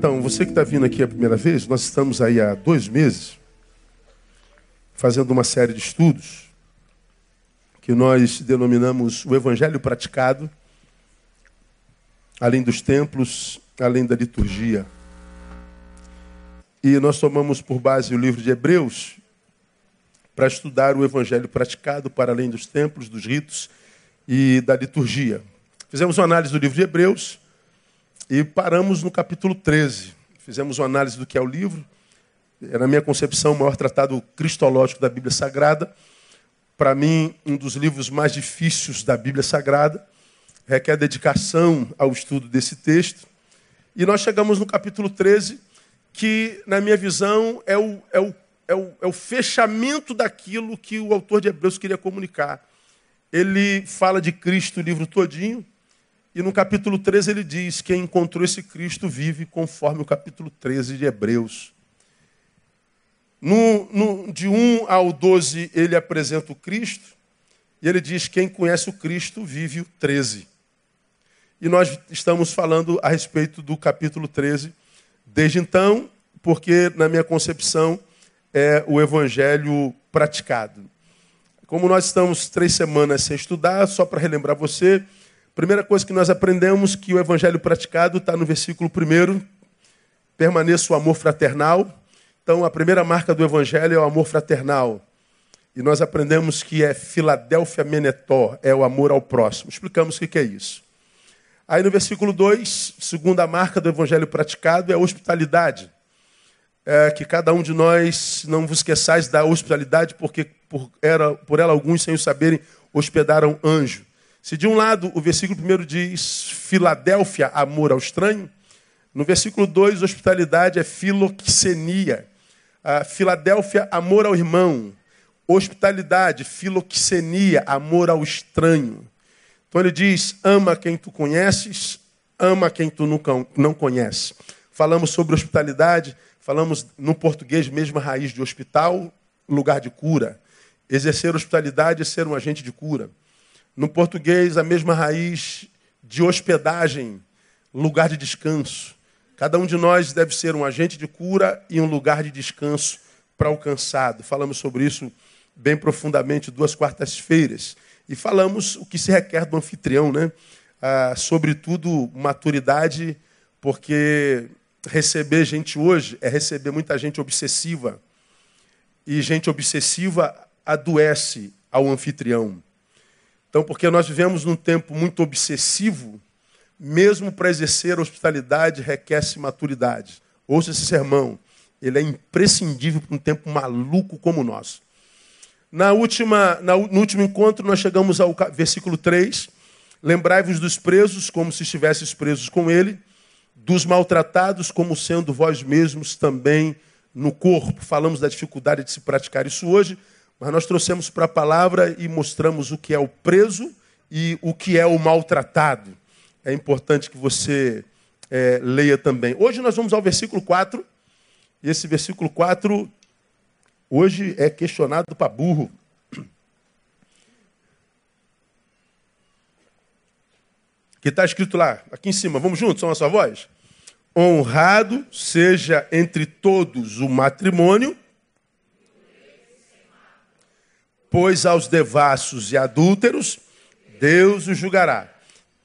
Então, você que está vindo aqui a primeira vez, nós estamos aí há dois meses fazendo uma série de estudos que nós denominamos o Evangelho praticado, além dos templos, além da liturgia. E nós tomamos por base o livro de Hebreus para estudar o Evangelho praticado para além dos templos, dos ritos e da liturgia. Fizemos uma análise do livro de Hebreus e paramos no capítulo 13. Fizemos uma análise do que é o livro. É, na minha concepção, o maior tratado cristológico da Bíblia Sagrada. Para mim, um dos livros mais difíceis da Bíblia Sagrada. Requer dedicação ao estudo desse texto. E nós chegamos no capítulo 13, que, na minha visão, é o, é o, é o, é o fechamento daquilo que o autor de Hebreus queria comunicar. Ele fala de Cristo o livro todinho, e no capítulo 13 ele diz: Quem encontrou esse Cristo vive conforme o capítulo 13 de Hebreus. No, no, de 1 ao 12 ele apresenta o Cristo, e ele diz: Quem conhece o Cristo vive o 13. E nós estamos falando a respeito do capítulo 13 desde então, porque, na minha concepção, é o evangelho praticado. Como nós estamos três semanas sem estudar, só para relembrar você, Primeira coisa que nós aprendemos que o evangelho praticado está no versículo 1. Permaneça o amor fraternal. Então, a primeira marca do evangelho é o amor fraternal. E nós aprendemos que é Filadélfia Menetó, é o amor ao próximo. Explicamos o que é isso. Aí no versículo 2, segunda marca do evangelho praticado é a hospitalidade. É que cada um de nós não vos esqueçais da hospitalidade, porque por, era, por ela alguns, sem o saberem, hospedaram anjo. Se de um lado o versículo 1 diz Filadélfia, amor ao estranho, no versículo 2, hospitalidade é filoxenia. A Filadélfia, amor ao irmão. Hospitalidade, filoxenia, amor ao estranho. Então ele diz: ama quem tu conheces, ama quem tu não conhece. Falamos sobre hospitalidade, falamos no português, mesma raiz de hospital, lugar de cura. Exercer hospitalidade é ser um agente de cura. No português, a mesma raiz de hospedagem, lugar de descanso. Cada um de nós deve ser um agente de cura e um lugar de descanso para o cansado. Falamos sobre isso bem profundamente duas quartas-feiras. E falamos o que se requer do anfitrião, né? Ah, sobretudo maturidade, porque receber gente hoje é receber muita gente obsessiva. E gente obsessiva adoece ao anfitrião. Então, porque nós vivemos num tempo muito obsessivo, mesmo para exercer a hospitalidade requer-se maturidade. Ouça esse sermão, ele é imprescindível para um tempo maluco como o nosso. Na última, na, no último encontro, nós chegamos ao versículo 3. Lembrai-vos dos presos, como se estivesseis presos com ele, dos maltratados, como sendo vós mesmos também no corpo. Falamos da dificuldade de se praticar isso hoje. Mas nós trouxemos para a palavra e mostramos o que é o preso e o que é o maltratado. É importante que você é, leia também. Hoje nós vamos ao versículo 4. E esse versículo 4 hoje é questionado para burro. Que está escrito lá, aqui em cima. Vamos juntos, são a sua voz? Honrado seja entre todos o matrimônio pois aos devassos e adúlteros Deus os julgará.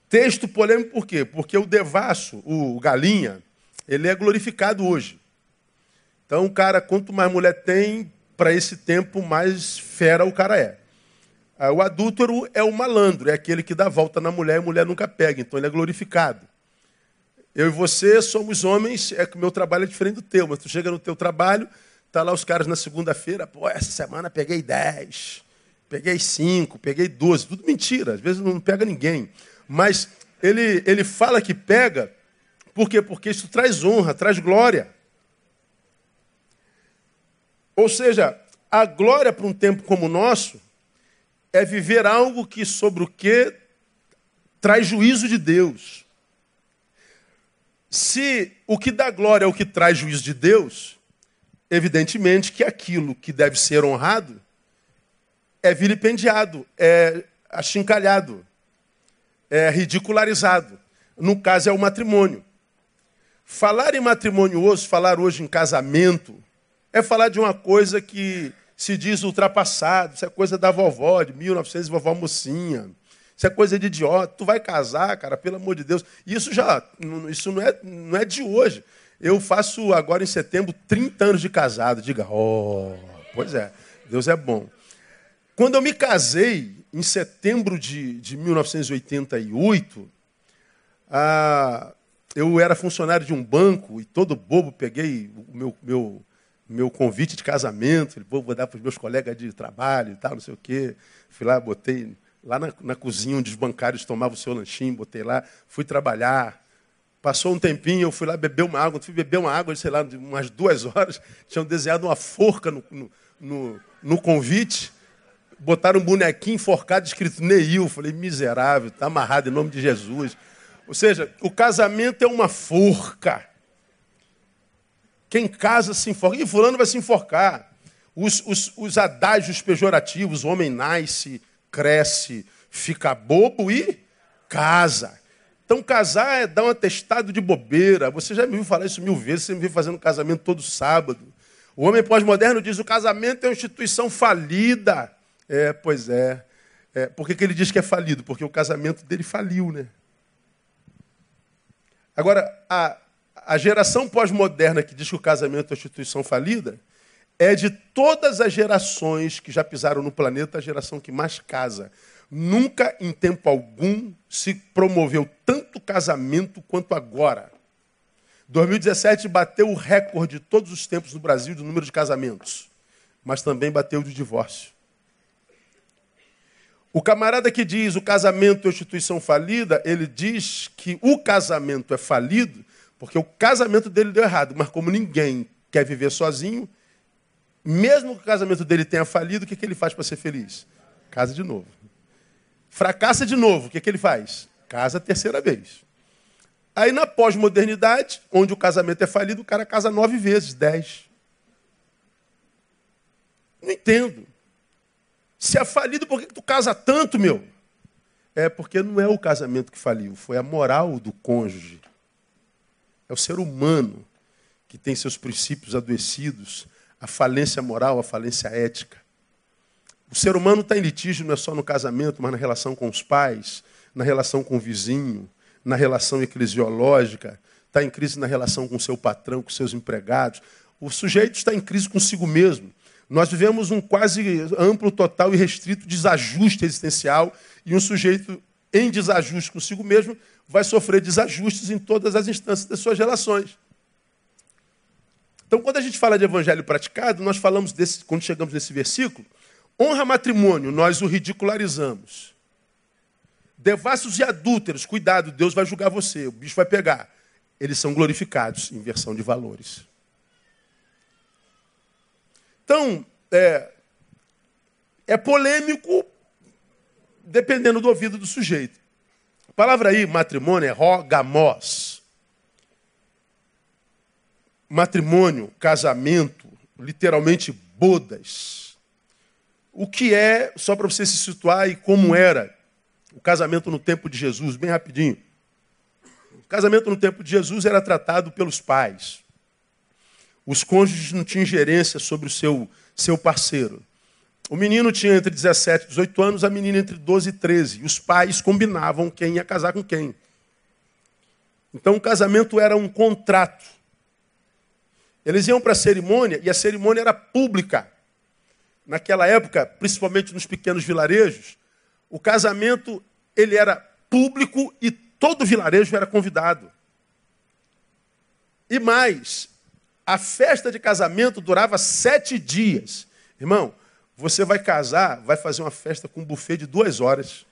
Texto polêmico por quê? Porque o devasso, o galinha, ele é glorificado hoje. Então, o cara, quanto mais mulher tem, para esse tempo, mais fera o cara é. Ah, o adúltero é o malandro, é aquele que dá volta na mulher e a mulher nunca pega, então ele é glorificado. Eu e você somos homens, é que o meu trabalho é diferente do teu, mas tu chega no teu trabalho, Tá lá os caras na segunda-feira, pô, essa semana peguei 10, peguei 5, peguei 12. Tudo mentira, às vezes não pega ninguém. Mas ele, ele fala que pega, por quê? Porque isso traz honra, traz glória. Ou seja, a glória para um tempo como o nosso é viver algo que sobre o que traz juízo de Deus. Se o que dá glória é o que traz juízo de Deus, evidentemente que aquilo que deve ser honrado é vilipendiado, é achincalhado, é ridicularizado. No caso, é o matrimônio. Falar em matrimonioso, falar hoje em casamento, é falar de uma coisa que se diz ultrapassado. Isso é coisa da vovó, de 1900, vovó mocinha. Isso é coisa de idiota. Tu vai casar, cara, pelo amor de Deus. Isso já, isso não é, não é de hoje. Eu faço agora em setembro 30 anos de casado. Diga, oh, pois é, Deus é bom. Quando eu me casei, em setembro de, de 1988, ah, eu era funcionário de um banco e todo bobo peguei o meu, meu, meu convite de casamento, vou dar para os meus colegas de trabalho e tal, não sei o quê. Fui lá, botei lá na, na cozinha onde os bancários tomavam o seu lanchinho, botei lá, fui trabalhar. Passou um tempinho, eu fui lá beber uma água, fui beber uma água, sei lá, umas duas horas, tinham desenhado uma forca no, no, no, no convite, botaram um bonequinho enforcado escrito Neil. Falei, miserável, está amarrado em nome de Jesus. Ou seja, o casamento é uma forca. Quem casa se enforca. E fulano vai se enforcar. Os, os, os adágios pejorativos, o homem nasce, cresce, fica bobo e casa. Então, casar é dar um atestado de bobeira. Você já me viu falar isso mil vezes, você me viu fazendo casamento todo sábado. O homem pós-moderno diz: o casamento é uma instituição falida. É, pois é. é. Por que, que ele diz que é falido? Porque o casamento dele faliu, né? Agora, a, a geração pós-moderna que diz que o casamento é uma instituição falida é de todas as gerações que já pisaram no planeta a geração que mais casa. Nunca, em tempo algum, se promoveu tanto casamento quanto agora. 2017 bateu o recorde de todos os tempos no Brasil do número de casamentos, mas também bateu de divórcio. O camarada que diz o casamento é instituição falida, ele diz que o casamento é falido porque o casamento dele deu errado. Mas como ninguém quer viver sozinho, mesmo que o casamento dele tenha falido, o que, que ele faz para ser feliz? Casa de novo. Fracassa de novo, o que, que ele faz? Casa a terceira vez. Aí na pós-modernidade, onde o casamento é falido, o cara casa nove vezes, dez. Não entendo. Se é falido, por que tu casa tanto, meu? É porque não é o casamento que faliu, foi a moral do cônjuge. É o ser humano que tem seus princípios adoecidos, a falência moral, a falência ética. O ser humano está em litígio não é só no casamento, mas na relação com os pais, na relação com o vizinho, na relação eclesiológica, está em crise na relação com o seu patrão, com seus empregados. O sujeito está em crise consigo mesmo. Nós vivemos um quase amplo, total e restrito desajuste existencial e um sujeito em desajuste consigo mesmo vai sofrer desajustes em todas as instâncias das suas relações. Então, quando a gente fala de evangelho praticado, nós falamos desse, quando chegamos nesse versículo, honra matrimônio, nós o ridicularizamos. Devassos e adúlteros, cuidado, Deus vai julgar você, o bicho vai pegar. Eles são glorificados, inversão de valores. Então, é, é polêmico dependendo do ouvido do sujeito. A palavra aí, matrimônio, é rogamos. Matrimônio, casamento, literalmente bodas. O que é, só para você se situar e como era o casamento no tempo de Jesus, bem rapidinho. O casamento no tempo de Jesus era tratado pelos pais. Os cônjuges não tinham gerência sobre o seu, seu parceiro. O menino tinha entre 17 e 18 anos, a menina entre 12 e 13. E os pais combinavam quem ia casar com quem. Então o casamento era um contrato. Eles iam para a cerimônia e a cerimônia era pública. Naquela época, principalmente nos pequenos vilarejos, o casamento ele era público e todo vilarejo era convidado. E mais, a festa de casamento durava sete dias. Irmão, você vai casar, vai fazer uma festa com um buffet de duas horas.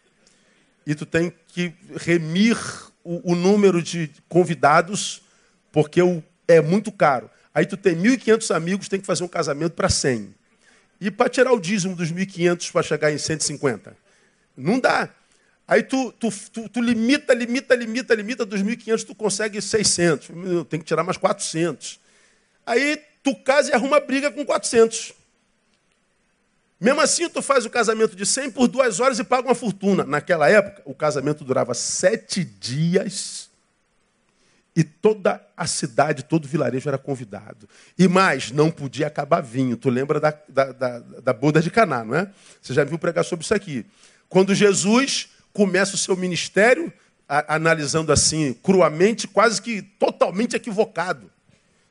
E tu tem que remir o, o número de convidados, porque o, é muito caro. Aí tu tem 1.500 amigos, tem que fazer um casamento para 100. E para tirar o dízimo dos 1.500 para chegar em 150? Não dá. Aí tu, tu, tu, tu limita, limita, limita, limita dos 1.500, tu consegue 600. Tem que tirar mais 400. Aí tu casa e arruma briga com 400. Mesmo assim, tu faz o casamento de 100 por duas horas e paga uma fortuna. Naquela época, o casamento durava sete dias E toda a cidade, todo o vilarejo era convidado. E mais, não podia acabar vinho. Tu lembra da, da, da, da boda de Caná, não é? Você já viu pregar sobre isso aqui. Quando Jesus começa o seu ministério, a, analisando assim, cruamente, quase que totalmente equivocado.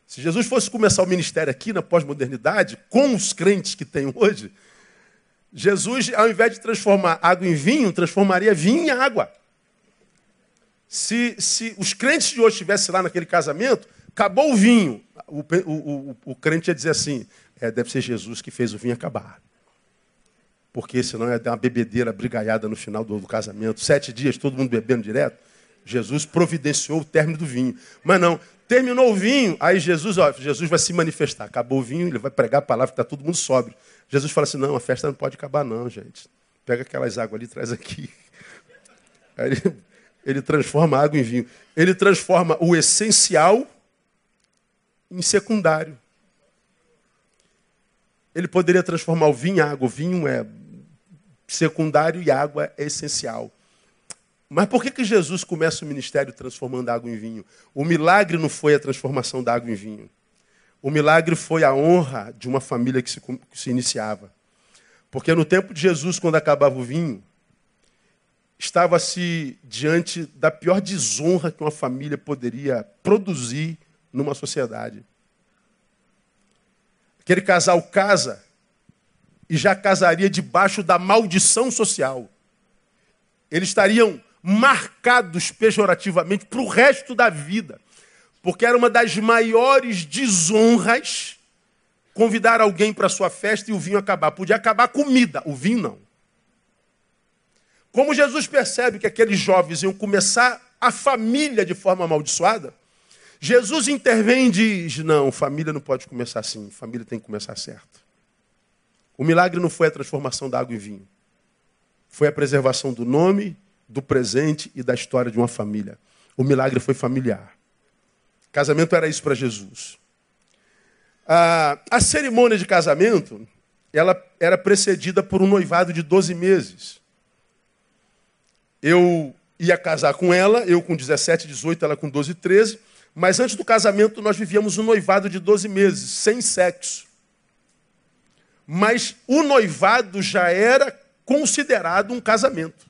Se Jesus fosse começar o ministério aqui na pós-modernidade, com os crentes que tem hoje, Jesus, ao invés de transformar água em vinho, transformaria vinho em água. Se, se os crentes de hoje estivessem lá naquele casamento, acabou o vinho. O, o, o, o crente ia dizer assim: é, deve ser Jesus que fez o vinho acabar. Porque senão ia dar uma bebedeira brigaiada no final do, do casamento. Sete dias, todo mundo bebendo direto. Jesus providenciou o término do vinho. Mas não, terminou o vinho, aí Jesus, ó, Jesus vai se manifestar. Acabou o vinho, ele vai pregar a palavra que está todo mundo sóbrio. Jesus fala assim: não, a festa não pode acabar, não, gente. Pega aquelas águas ali, traz aqui. Aí ele ele transforma água em vinho. Ele transforma o essencial em secundário. Ele poderia transformar o vinho em água. O vinho é secundário e a água é essencial. Mas por que, que Jesus começa o ministério transformando água em vinho? O milagre não foi a transformação da água em vinho. O milagre foi a honra de uma família que se, que se iniciava. Porque no tempo de Jesus, quando acabava o vinho, estava-se diante da pior desonra que uma família poderia produzir numa sociedade. Aquele casal casa e já casaria debaixo da maldição social. Eles estariam marcados pejorativamente para o resto da vida, porque era uma das maiores desonras convidar alguém para sua festa e o vinho acabar. Podia acabar a comida, o vinho não. Como Jesus percebe que aqueles jovens iam começar a família de forma amaldiçoada, Jesus intervém e diz: não, família não pode começar assim, família tem que começar certo. O milagre não foi a transformação da água em vinho, foi a preservação do nome, do presente e da história de uma família. O milagre foi familiar. Casamento era isso para Jesus. A, a cerimônia de casamento ela era precedida por um noivado de 12 meses. Eu ia casar com ela, eu com 17, 18, ela com 12, 13. Mas antes do casamento nós vivíamos um noivado de 12 meses, sem sexo. Mas o noivado já era considerado um casamento.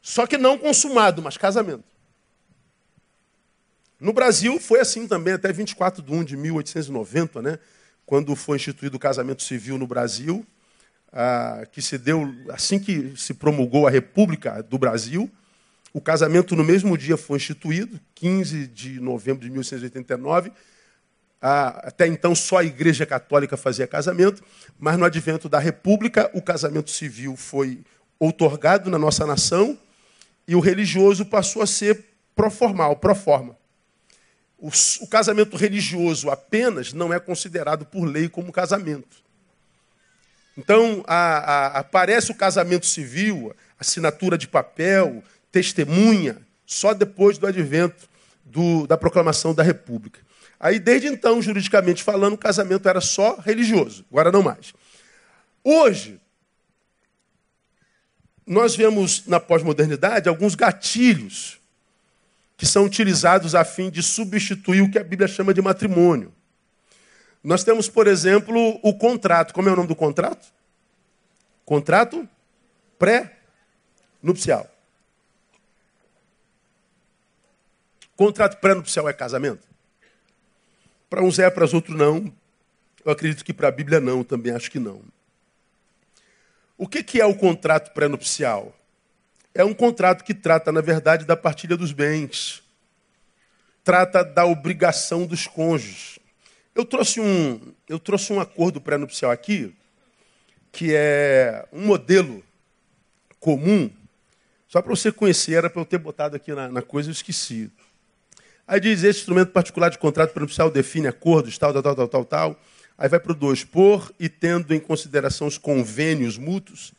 Só que não consumado, mas casamento. No Brasil foi assim também, até 24 de 1 de 1890, né? quando foi instituído o casamento civil no Brasil que se deu assim que se promulgou a República do Brasil. O casamento no mesmo dia foi instituído, 15 de novembro de 1889. Ah, até então só a Igreja Católica fazia casamento, mas no advento da República o casamento civil foi outorgado na nossa nação e o religioso passou a ser proformal, proforma. O casamento religioso apenas não é considerado por lei como casamento. Então, a, a, aparece o casamento civil, assinatura de papel, testemunha, só depois do advento do, da proclamação da República. Aí, desde então, juridicamente falando, o casamento era só religioso, agora não mais. Hoje, nós vemos na pós-modernidade alguns gatilhos que são utilizados a fim de substituir o que a Bíblia chama de matrimônio. Nós temos, por exemplo, o contrato. Como é o nome do contrato? Contrato pré-nupcial. Contrato pré-nupcial é casamento? Para uns é, para os outros não. Eu acredito que para a Bíblia não, também acho que não. O que é o contrato pré-nupcial? É um contrato que trata, na verdade, da partilha dos bens. Trata da obrigação dos cônjuges. Eu trouxe um, eu trouxe um acordo pré-nupcial aqui, que é um modelo comum, só para você conhecer, era para eu ter botado aqui na, na, coisa, eu esqueci. Aí diz, esse instrumento particular de contrato pré-nupcial define acordos, tal, tal, tal, tal, tal, tal. Aí vai para o 2, por e tendo em consideração os convênios mútuos,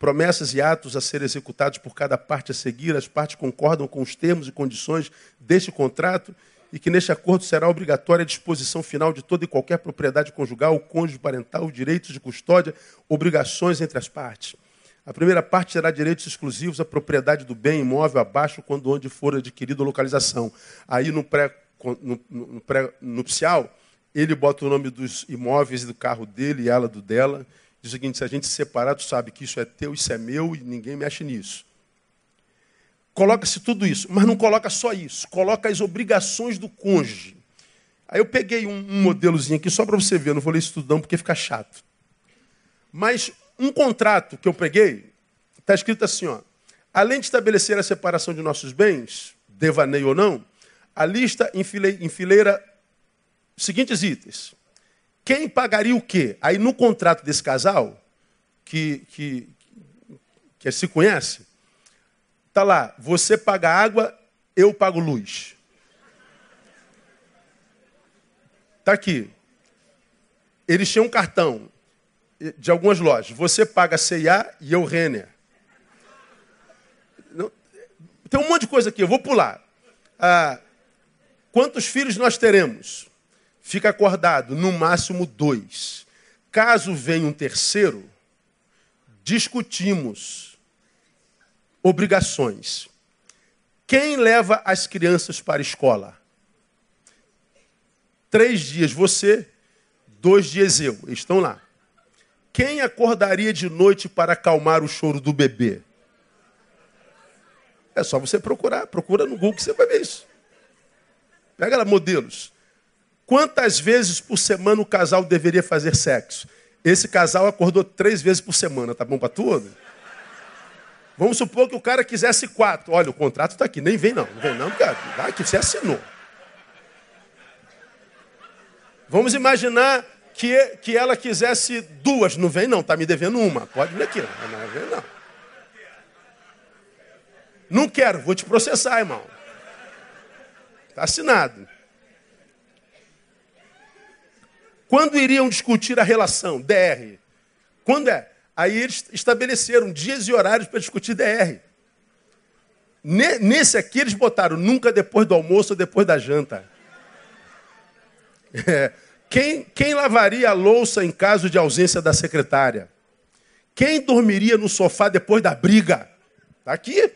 promessas e atos a serem executados por cada parte a seguir, as partes concordam com os termos e condições deste contrato e que neste acordo será obrigatória a disposição final de toda e qualquer propriedade conjugal, cônjuge parental, direitos de custódia, obrigações entre as partes. A primeira parte terá direitos exclusivos à propriedade do bem imóvel abaixo quando onde for adquirido a localização. Aí no pré no, no pré-nupcial, ele bota o nome dos imóveis do carro dele e ela do dela. Diz o seguinte: se a gente se separar, tu sabe que isso é teu, isso é meu e ninguém mexe nisso. Coloca-se tudo isso, mas não coloca só isso, coloca as obrigações do cônjuge. Aí eu peguei um, um modelozinho aqui só para você ver, não vou ler isso tudo porque fica chato. Mas um contrato que eu peguei, está escrito assim, ó. Além de estabelecer a separação de nossos bens, devaneio ou não, a lista enfileira seguintes itens. Quem pagaria o quê? Aí no contrato desse casal, que, que, que se conhece, tá lá, você paga água, eu pago luz. Tá aqui. Eles tinham um cartão de algumas lojas. Você paga C&A e eu Renner. Tem um monte de coisa aqui, eu vou pular. Ah, quantos filhos nós teremos? Fica acordado, no máximo dois. Caso venha um terceiro, discutimos obrigações. Quem leva as crianças para a escola? Três dias você, dois dias eu. Estão lá. Quem acordaria de noite para acalmar o choro do bebê? É só você procurar. Procura no Google que você vai ver isso. Pega lá modelos. Quantas vezes por semana o casal deveria fazer sexo? Esse casal acordou três vezes por semana, tá bom para tudo? Vamos supor que o cara quisesse quatro. Olha, o contrato está aqui, nem vem não. Não vem não, cara. Vai que você assinou. Vamos imaginar que, que ela quisesse duas. Não vem não, está me devendo uma. Pode vir aqui. Não vem não. Não quero, vou te processar, irmão. Está assinado. Quando iriam discutir a relação? DR. Quando é? Aí eles estabeleceram dias e horários para discutir DR. Nesse aqui eles botaram nunca depois do almoço ou depois da janta. É. Quem, quem lavaria a louça em caso de ausência da secretária? Quem dormiria no sofá depois da briga? Está aqui.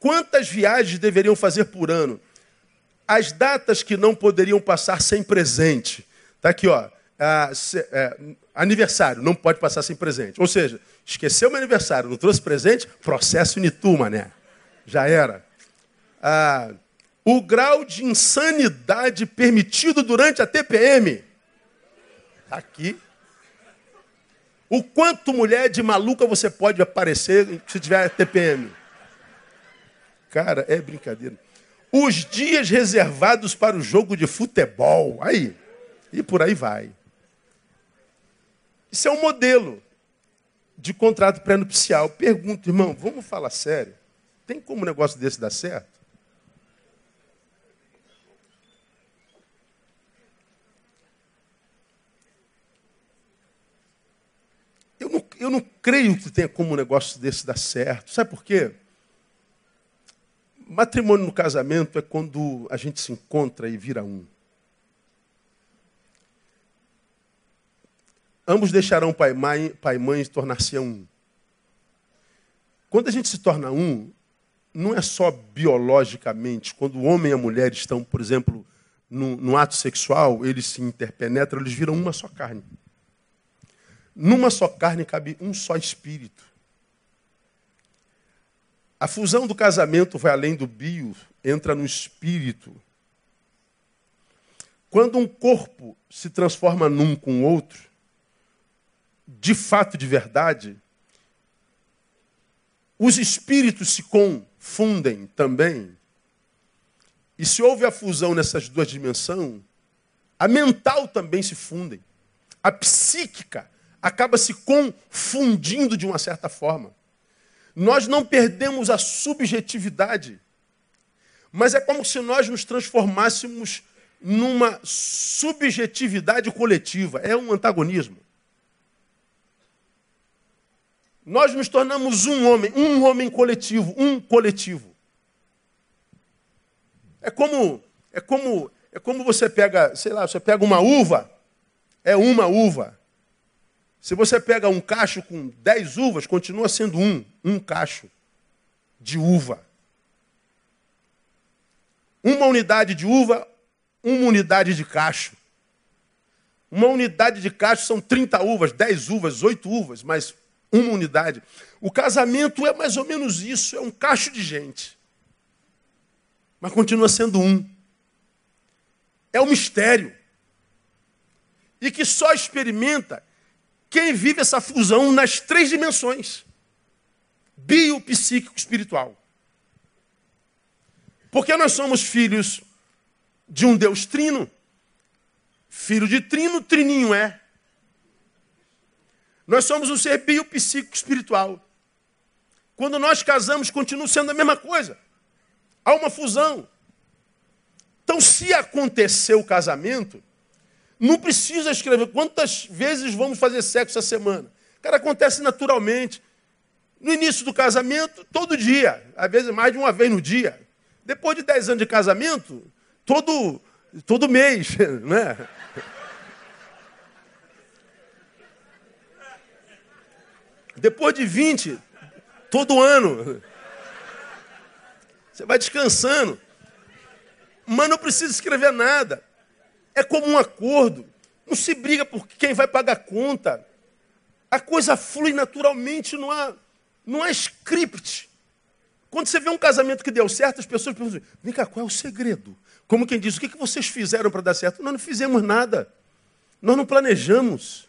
Quantas viagens deveriam fazer por ano? As datas que não poderiam passar sem presente. Está aqui, ó. Se, é, aniversário, não pode passar sem presente. Ou seja, esqueceu meu aniversário, não trouxe presente, processo Nituma, né? Já era. Ah, o grau de insanidade permitido durante a TPM. Tá aqui. O quanto mulher de maluca você pode aparecer se tiver TPM. Cara, é brincadeira. Os dias reservados para o jogo de futebol. Aí. E por aí vai. Isso é um modelo de contrato pré-nupcial. Pergunto, irmão, vamos falar sério? Tem como um negócio desse dar certo? Eu não, eu não creio que tenha como um negócio desse dar certo. Sabe por quê? Matrimônio no casamento é quando a gente se encontra e vira um. Ambos deixarão pai, mãe, pai e mãe e tornar-se um. Quando a gente se torna um, não é só biologicamente. Quando o homem e a mulher estão, por exemplo, no, no ato sexual, eles se interpenetram, eles viram uma só carne. Numa só carne cabe um só espírito. A fusão do casamento vai além do bio, entra no espírito. Quando um corpo se transforma num com o outro, de fato, de verdade, os espíritos se confundem também. E se houve a fusão nessas duas dimensões, a mental também se fundem. A psíquica acaba se confundindo de uma certa forma. Nós não perdemos a subjetividade, mas é como se nós nos transformássemos numa subjetividade coletiva. É um antagonismo. Nós nos tornamos um homem, um homem coletivo, um coletivo. É como é como é como você pega, sei lá, você pega uma uva, é uma uva. Se você pega um cacho com 10 uvas, continua sendo um, um cacho de uva. Uma unidade de uva, uma unidade de cacho. Uma unidade de cacho são 30 uvas, 10 uvas, 8 uvas, mas uma unidade. O casamento é mais ou menos isso, é um cacho de gente. Mas continua sendo um. É um mistério. E que só experimenta quem vive essa fusão nas três dimensões: bio, psíquico, espiritual. Porque nós somos filhos de um Deus trino. Filho de trino, trininho é. Nós somos um ser bio, psíquico, espiritual. Quando nós casamos, continua sendo a mesma coisa. Há uma fusão. Então, se acontecer o casamento, não precisa escrever quantas vezes vamos fazer sexo essa semana. Cara, acontece naturalmente. No início do casamento, todo dia. Às vezes mais de uma vez no dia. Depois de 10 anos de casamento, todo, todo mês. Né? Depois de 20, todo ano. Você vai descansando. Mas não precisa escrever nada. É como um acordo. Não se briga por quem vai pagar a conta. A coisa flui naturalmente, não há, não há script. Quando você vê um casamento que deu certo, as pessoas perguntam: vem cá, qual é o segredo? Como quem diz: o que vocês fizeram para dar certo? Nós não fizemos nada. Nós não planejamos.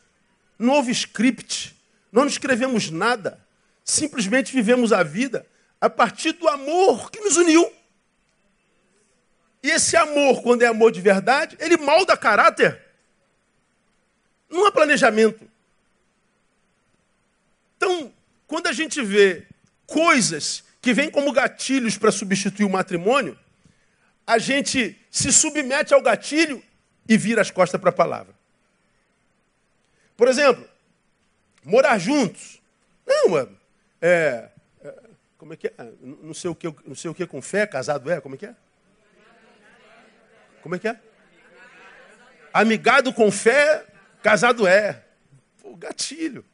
Não houve script. Não escrevemos nada. Simplesmente vivemos a vida a partir do amor que nos uniu. E esse amor, quando é amor de verdade, ele molda caráter. Não há planejamento. Então, quando a gente vê coisas que vêm como gatilhos para substituir o matrimônio, a gente se submete ao gatilho e vira as costas para a palavra. Por exemplo, morar juntos. Não, é, é, como é que é? Não sei o que, não sei o que com fé, casado é, como é que é? Como é que é? Amigado com fé, casado é. Pô, gatilho.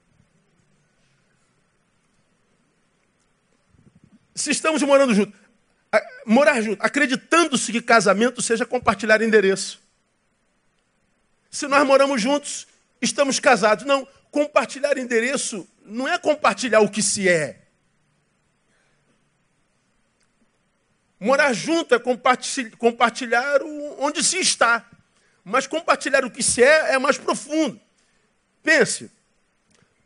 Se estamos morando juntos, morar juntos, acreditando-se que casamento seja compartilhar endereço. Se nós moramos juntos, estamos casados. Não, compartilhar endereço não é compartilhar o que se é. Morar junto é compartilhar onde se está. Mas compartilhar o que se é é mais profundo. Pense,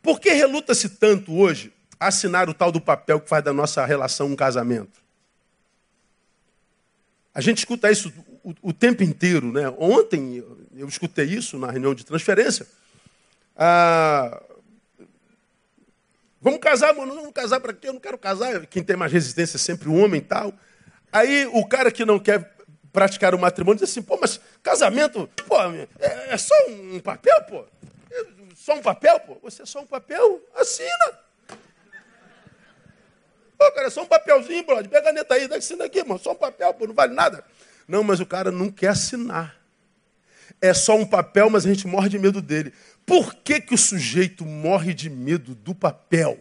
por que reluta-se tanto hoje assinar o tal do papel que faz da nossa relação um casamento? A gente escuta isso o, o tempo inteiro. Né? Ontem eu escutei isso na reunião de transferência. Ah, vamos casar, mano? Não vamos casar para quê? Eu não quero casar. Quem tem mais resistência é sempre o homem e tal. Aí o cara que não quer praticar o matrimônio diz assim, pô, mas casamento, pô, é, é só um papel, pô? É só um papel, pô? Você é só um papel? Assina. Pô, cara, é só um papelzinho, brother. Pega a caneta aí, assina aqui, irmão. Só um papel, pô, não vale nada. Não, mas o cara não quer assinar. É só um papel, mas a gente morre de medo dele. Por que, que o sujeito morre de medo do papel?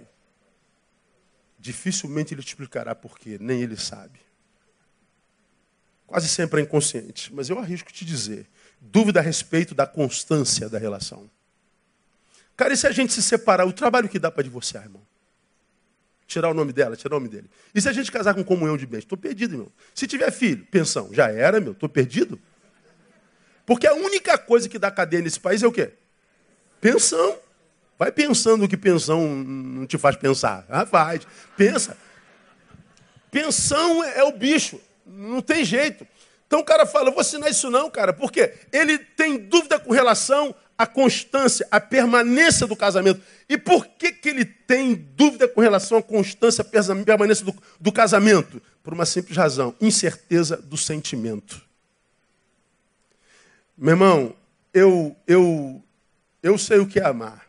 Dificilmente ele te explicará por quê, nem ele sabe. Quase sempre é inconsciente, mas eu arrisco te dizer. Dúvida a respeito da constância da relação. Cara, e se a gente se separar, o trabalho que dá para divorciar, irmão? Tirar o nome dela, tirar o nome dele. E se a gente casar com comunhão de bens? Estou perdido, irmão. Se tiver filho, pensão, já era, meu, estou perdido. Porque a única coisa que dá cadeia nesse país é o quê? Pensão. Vai pensando que pensão não te faz pensar. Ah, faz. Pensa. Pensão é o bicho. Não tem jeito. Então o cara fala, vou assinar isso não, cara, porque ele tem dúvida com relação à constância, à permanência do casamento. E por que, que ele tem dúvida com relação à constância, à permanência do, do casamento? Por uma simples razão, incerteza do sentimento. Meu irmão, eu, eu, eu sei o que é amar.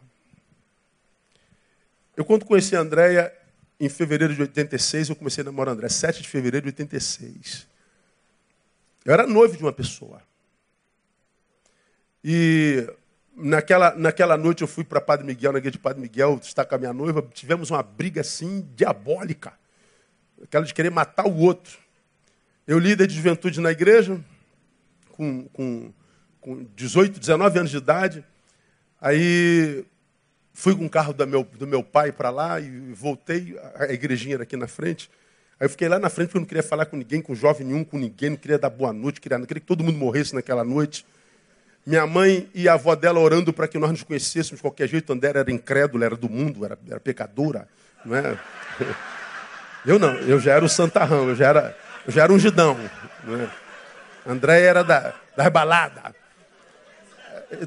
Eu, quando conheci a Andréia, em fevereiro de 86, eu comecei a namorar André, 7 de fevereiro de 86. Eu era noivo de uma pessoa. E naquela, naquela noite eu fui para Padre Miguel, na igreja de Padre Miguel, estar com a minha noiva, tivemos uma briga assim, diabólica. Aquela de querer matar o outro. Eu líder de juventude na igreja, com, com, com 18, 19 anos de idade. Aí fui com o carro do meu, do meu pai para lá e voltei, a igrejinha era aqui na frente. Aí eu fiquei lá na frente porque eu não queria falar com ninguém, com jovem nenhum, com ninguém, não queria dar boa noite, queria, não queria que todo mundo morresse naquela noite. Minha mãe e a avó dela orando para que nós nos conhecêssemos de qualquer jeito. André era incrédula, era do mundo, era, era pecadora. Não é? Eu não, eu já era o santarrão, eu já era, eu já era um gidão. É? André era da, da balada.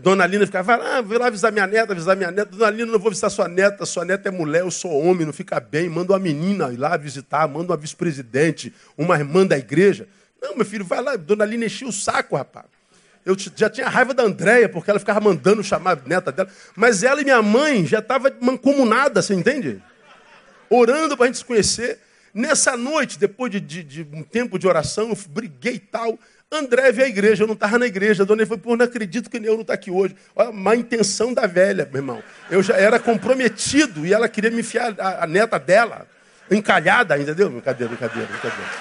Dona Lina ficava, vai lá, vou lá avisar minha neta, avisar minha neta. Dona Lina, não vou visitar sua neta, sua neta é mulher, eu sou homem, não fica bem. Manda uma menina ir lá visitar, manda uma vice-presidente, uma irmã da igreja. Não, meu filho, vai lá. Dona Lina enchia o saco, rapaz. Eu já tinha raiva da Andréia, porque ela ficava mandando chamar a neta dela. Mas ela e minha mãe já estavam mancomunadas, você entende? Orando para a gente se conhecer. Nessa noite, depois de, de, de, um tempo de oração, eu briguei e tal. André veio à igreja, eu não estava na igreja. A dona foi, pô, não acredito que eu não está aqui hoje. Olha má intenção da velha, meu irmão. Eu já era comprometido e ela queria me enfiar a, a neta dela, encalhada, entendeu? Brincadeira, brincadeira, brincadeira.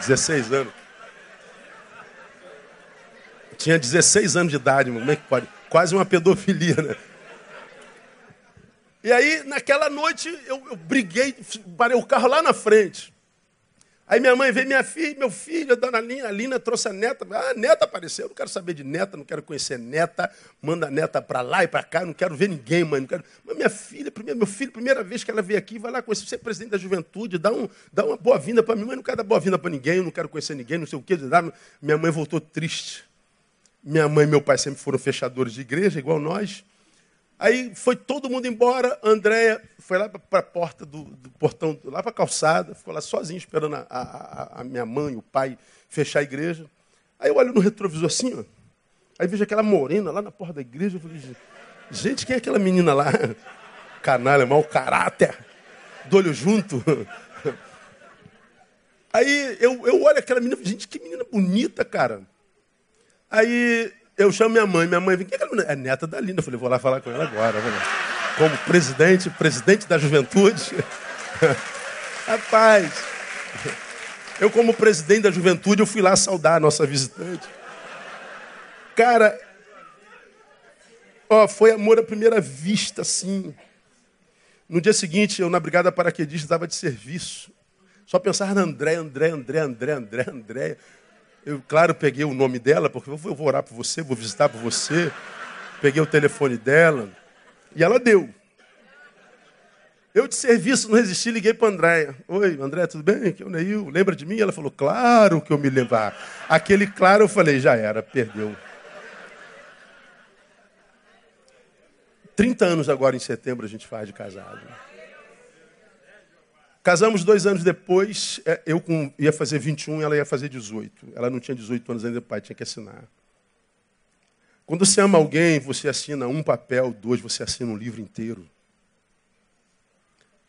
16 anos. Tinha 16 anos de idade, como é que pode? Quase uma pedofilia, né? E aí, naquela noite, eu, eu briguei, parei o carro lá na frente. Aí minha mãe veio, minha filha, meu filho, a dona Lina, a Lina trouxe a neta. Ah, a neta apareceu, eu não quero saber de neta, não quero conhecer neta. Manda a neta para lá e para cá, não quero ver ninguém, mãe. Não quero... Mas minha filha, primeira, meu filho, primeira vez que ela veio aqui, vai lá conhecer, você é presidente da juventude, dá, um, dá uma boa-vinda para mim, mas não quero dar boa-vinda para ninguém, não quero conhecer ninguém, não sei o quê. Minha mãe voltou triste. Minha mãe e meu pai sempre foram fechadores de igreja, igual nós. Aí foi todo mundo embora, Andréia foi lá para a porta do, do, portão, lá para a calçada, ficou lá sozinho esperando a, a, a, minha mãe, o pai, fechar a igreja. Aí eu olho no retrovisor assim, ó, aí vejo aquela morena lá na porta da igreja, eu falei, gente, quem é aquela menina lá? Canalha, mau caráter, do olho junto. Aí eu, eu olho aquela menina, gente, que menina bonita, cara. Aí eu chamo minha mãe, minha mãe vem, que é? É neta da Linda. Eu falei, vou lá falar com ela agora. Como presidente, presidente da juventude. Rapaz, eu como presidente da juventude, eu fui lá saudar a nossa visitante. Cara, ó, foi amor à primeira vista, sim. No dia seguinte, eu na Brigada Paraquedista estava de serviço. Só pensava na André, André, André, André, André, André. Eu, claro, peguei o nome dela, porque eu vou orar por você, vou visitar por você. Peguei o telefone dela. E ela deu. Eu de serviço não resisti, liguei para Andréia. Oi, André, tudo bem? Aqui é o Neil. Lembra de mim? Ela falou, claro que eu me. Ah, aquele claro eu falei, já era, perdeu. 30 anos agora em setembro a gente faz de casado. Casamos dois anos depois, é, eu ia fazer 21 e ela ia fazer 18. Ela não tinha 18 anos ainda, o pai tinha que assinar. Quando você ama alguém, você assina um papel, dois, você assina um livro inteiro.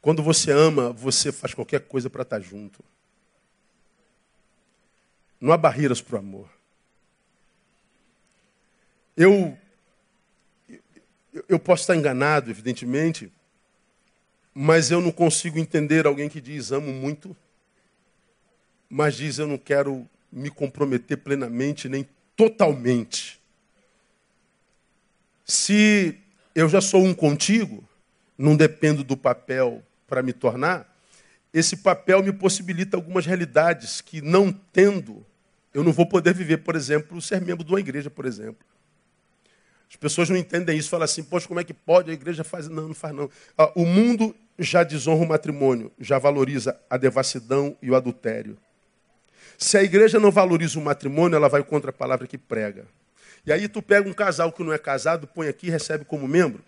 Quando você ama, você faz qualquer coisa para estar junto. Não há barreiras para o amor. Eu, eu posso estar enganado, evidentemente, mas eu não consigo entender alguém que diz amo muito, mas diz eu não quero me comprometer plenamente nem totalmente. Se eu já sou um contigo, não dependo do papel para me tornar, esse papel me possibilita algumas realidades que não tendo, eu não vou poder viver, por exemplo, ser membro de uma igreja, por exemplo. As pessoas não entendem isso, falam assim, poxa, como é que pode? A igreja faz. Não, não faz não. Ah, o mundo já desonra o matrimônio, já valoriza a devassidão e o adultério. Se a igreja não valoriza o matrimônio, ela vai contra a palavra que prega. E aí tu pega um casal que não é casado, põe aqui recebe como membro.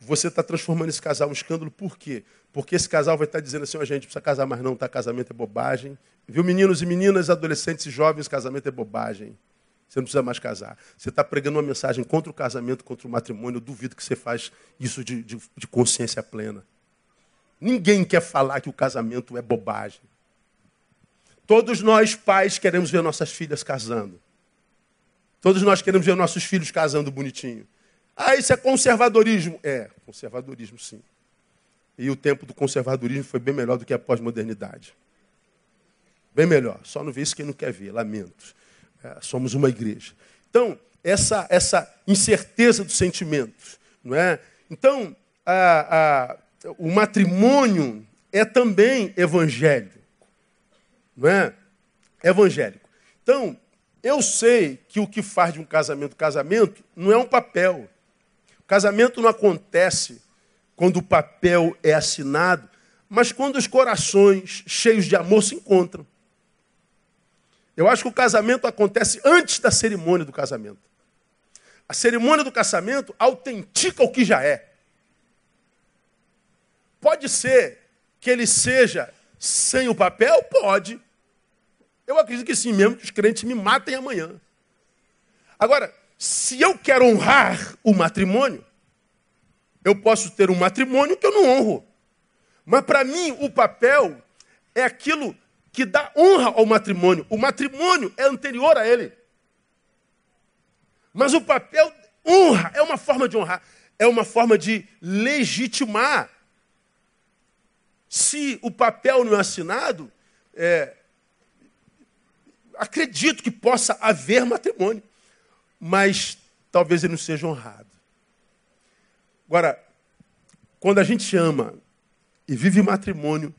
Você está transformando esse casal em escândalo, por quê? Porque esse casal vai estar tá dizendo assim, a gente precisa casar mais não, tá? Casamento é bobagem. Viu, meninos e meninas, adolescentes e jovens, casamento é bobagem. Você não precisa mais casar. Você está pregando uma mensagem contra o casamento, contra o matrimônio. Eu duvido que você faz isso de, de, de consciência plena. Ninguém quer falar que o casamento é bobagem. Todos nós, pais, queremos ver nossas filhas casando. Todos nós queremos ver nossos filhos casando bonitinho. Ah, isso é conservadorismo. É, conservadorismo sim. E o tempo do conservadorismo foi bem melhor do que a pós-modernidade. Bem melhor. Só não vê isso quem não quer ver, lamento. É, somos uma igreja. Então, essa, essa incerteza dos sentimentos. Não é? Então, a, a, o matrimônio é também evangélico. Não é? Evangélico. Então, eu sei que o que faz de um casamento casamento não é um papel. O casamento não acontece quando o papel é assinado, mas quando os corações cheios de amor se encontram. Eu acho que o casamento acontece antes da cerimônia do casamento. A cerimônia do casamento autentica o que já é. Pode ser que ele seja sem o papel? Pode. Eu acredito que sim, mesmo que os crentes me matem amanhã. Agora, se eu quero honrar o matrimônio, eu posso ter um matrimônio que eu não honro. Mas para mim, o papel é aquilo que dá honra ao matrimônio. O matrimônio é anterior a ele. Mas o papel honra é uma forma de honrar, é uma forma de legitimar. Se o papel não é assinado, é, acredito que possa haver matrimônio, mas talvez ele não seja honrado. Agora, quando a gente ama e vive matrimônio,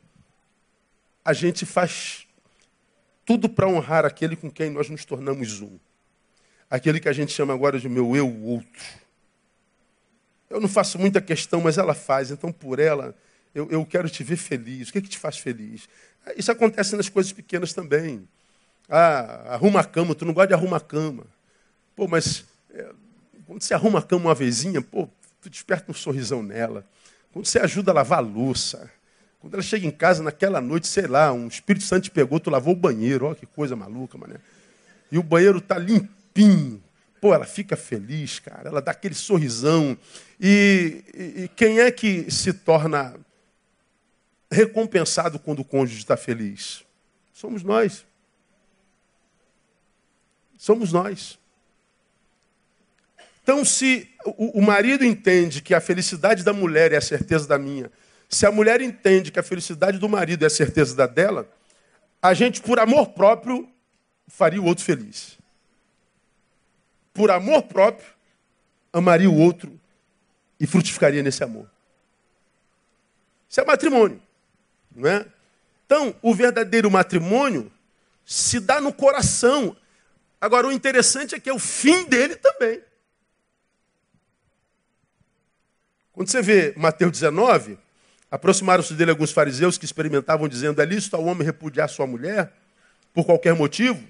a gente faz tudo para honrar aquele com quem nós nos tornamos um. Aquele que a gente chama agora de meu eu outro. Eu não faço muita questão, mas ela faz. Então, por ela, eu, eu quero te ver feliz. O que, é que te faz feliz? Isso acontece nas coisas pequenas também. Ah, arruma a cama. Tu não gosta de arrumar a cama. Pô, mas é, quando você arruma a cama uma vezinha, pô, tu desperta um sorrisão nela. Quando você ajuda a lavar a louça. Quando ela chega em casa naquela noite, sei lá, um Espírito Santo te pegou, tu lavou o banheiro. Olha que coisa maluca, mané. E o banheiro tá limpinho. Pô, ela fica feliz, cara. Ela dá aquele sorrisão. E, e, e quem é que se torna recompensado quando o cônjuge está feliz? Somos nós. Somos nós. Então, se o, marido entende que a felicidade da mulher é a certeza da minha, se a mulher entende que a felicidade do marido é a certeza da dela, a gente, por amor próprio, faria o outro feliz. Por amor próprio, amaria o outro e frutificaria nesse amor. Isso é matrimônio, não é? Então, o verdadeiro matrimônio se dá no coração. Agora, o interessante é que é o fim dele também. Quando você vê Mateus 19, aproximaram-se dele alguns fariseus que experimentavam, dizendo: É lícito ao homem repudiar sua mulher por qualquer motivo?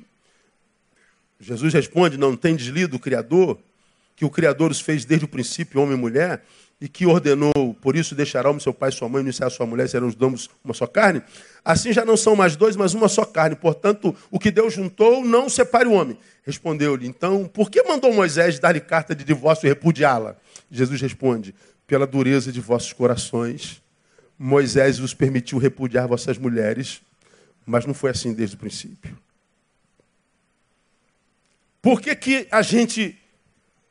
Jesus responde: Não tem lido o Criador, que o Criador os fez desde o princípio, homem e mulher, e que ordenou: Por isso deixará o seu pai e sua mãe, iniciar sua mulher, serão os donos uma só carne? Assim já não são mais dois, mas uma só carne. Portanto, o que Deus juntou, não separe o homem. Respondeu-lhe: Então, por que mandou Moisés dar-lhe carta de divórcio e repudiá-la? Jesus responde: pela dureza de vossos corações, Moisés vos permitiu repudiar vossas mulheres, mas não foi assim desde o princípio. Por que, que a gente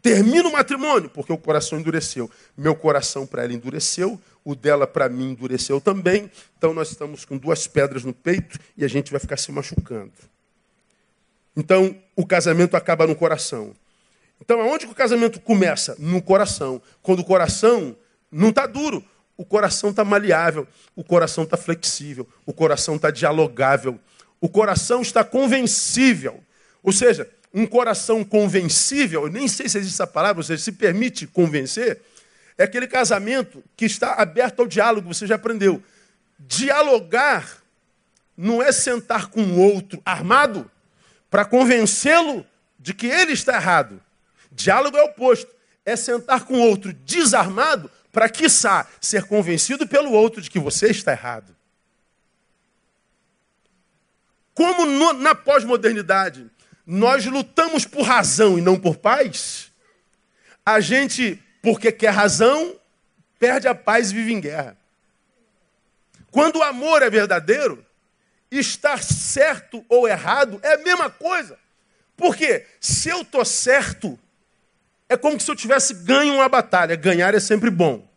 termina o matrimônio? Porque o coração endureceu. Meu coração para ela endureceu, o dela para mim endureceu também. Então nós estamos com duas pedras no peito e a gente vai ficar se machucando. Então o casamento acaba no coração. Então, aonde que o casamento começa? No coração. Quando o coração não está duro, o coração está maleável, o coração está flexível, o coração está dialogável, o coração está convencível. Ou seja, um coração convencível, eu nem sei se existe essa palavra, ou seja, se permite convencer, é aquele casamento que está aberto ao diálogo, você já aprendeu. Dialogar não é sentar com o outro armado para convencê-lo de que ele está errado. Diálogo é o oposto. É sentar com outro desarmado para, quiçá, ser convencido pelo outro de que você está errado. Como no, na pós-modernidade nós lutamos por razão e não por paz, a gente, porque quer razão, perde a paz e vive em guerra. Quando o amor é verdadeiro, estar certo ou errado é a mesma coisa. Porque se eu estou certo, é como se eu tivesse ganho uma batalha. Ganhar é sempre bom.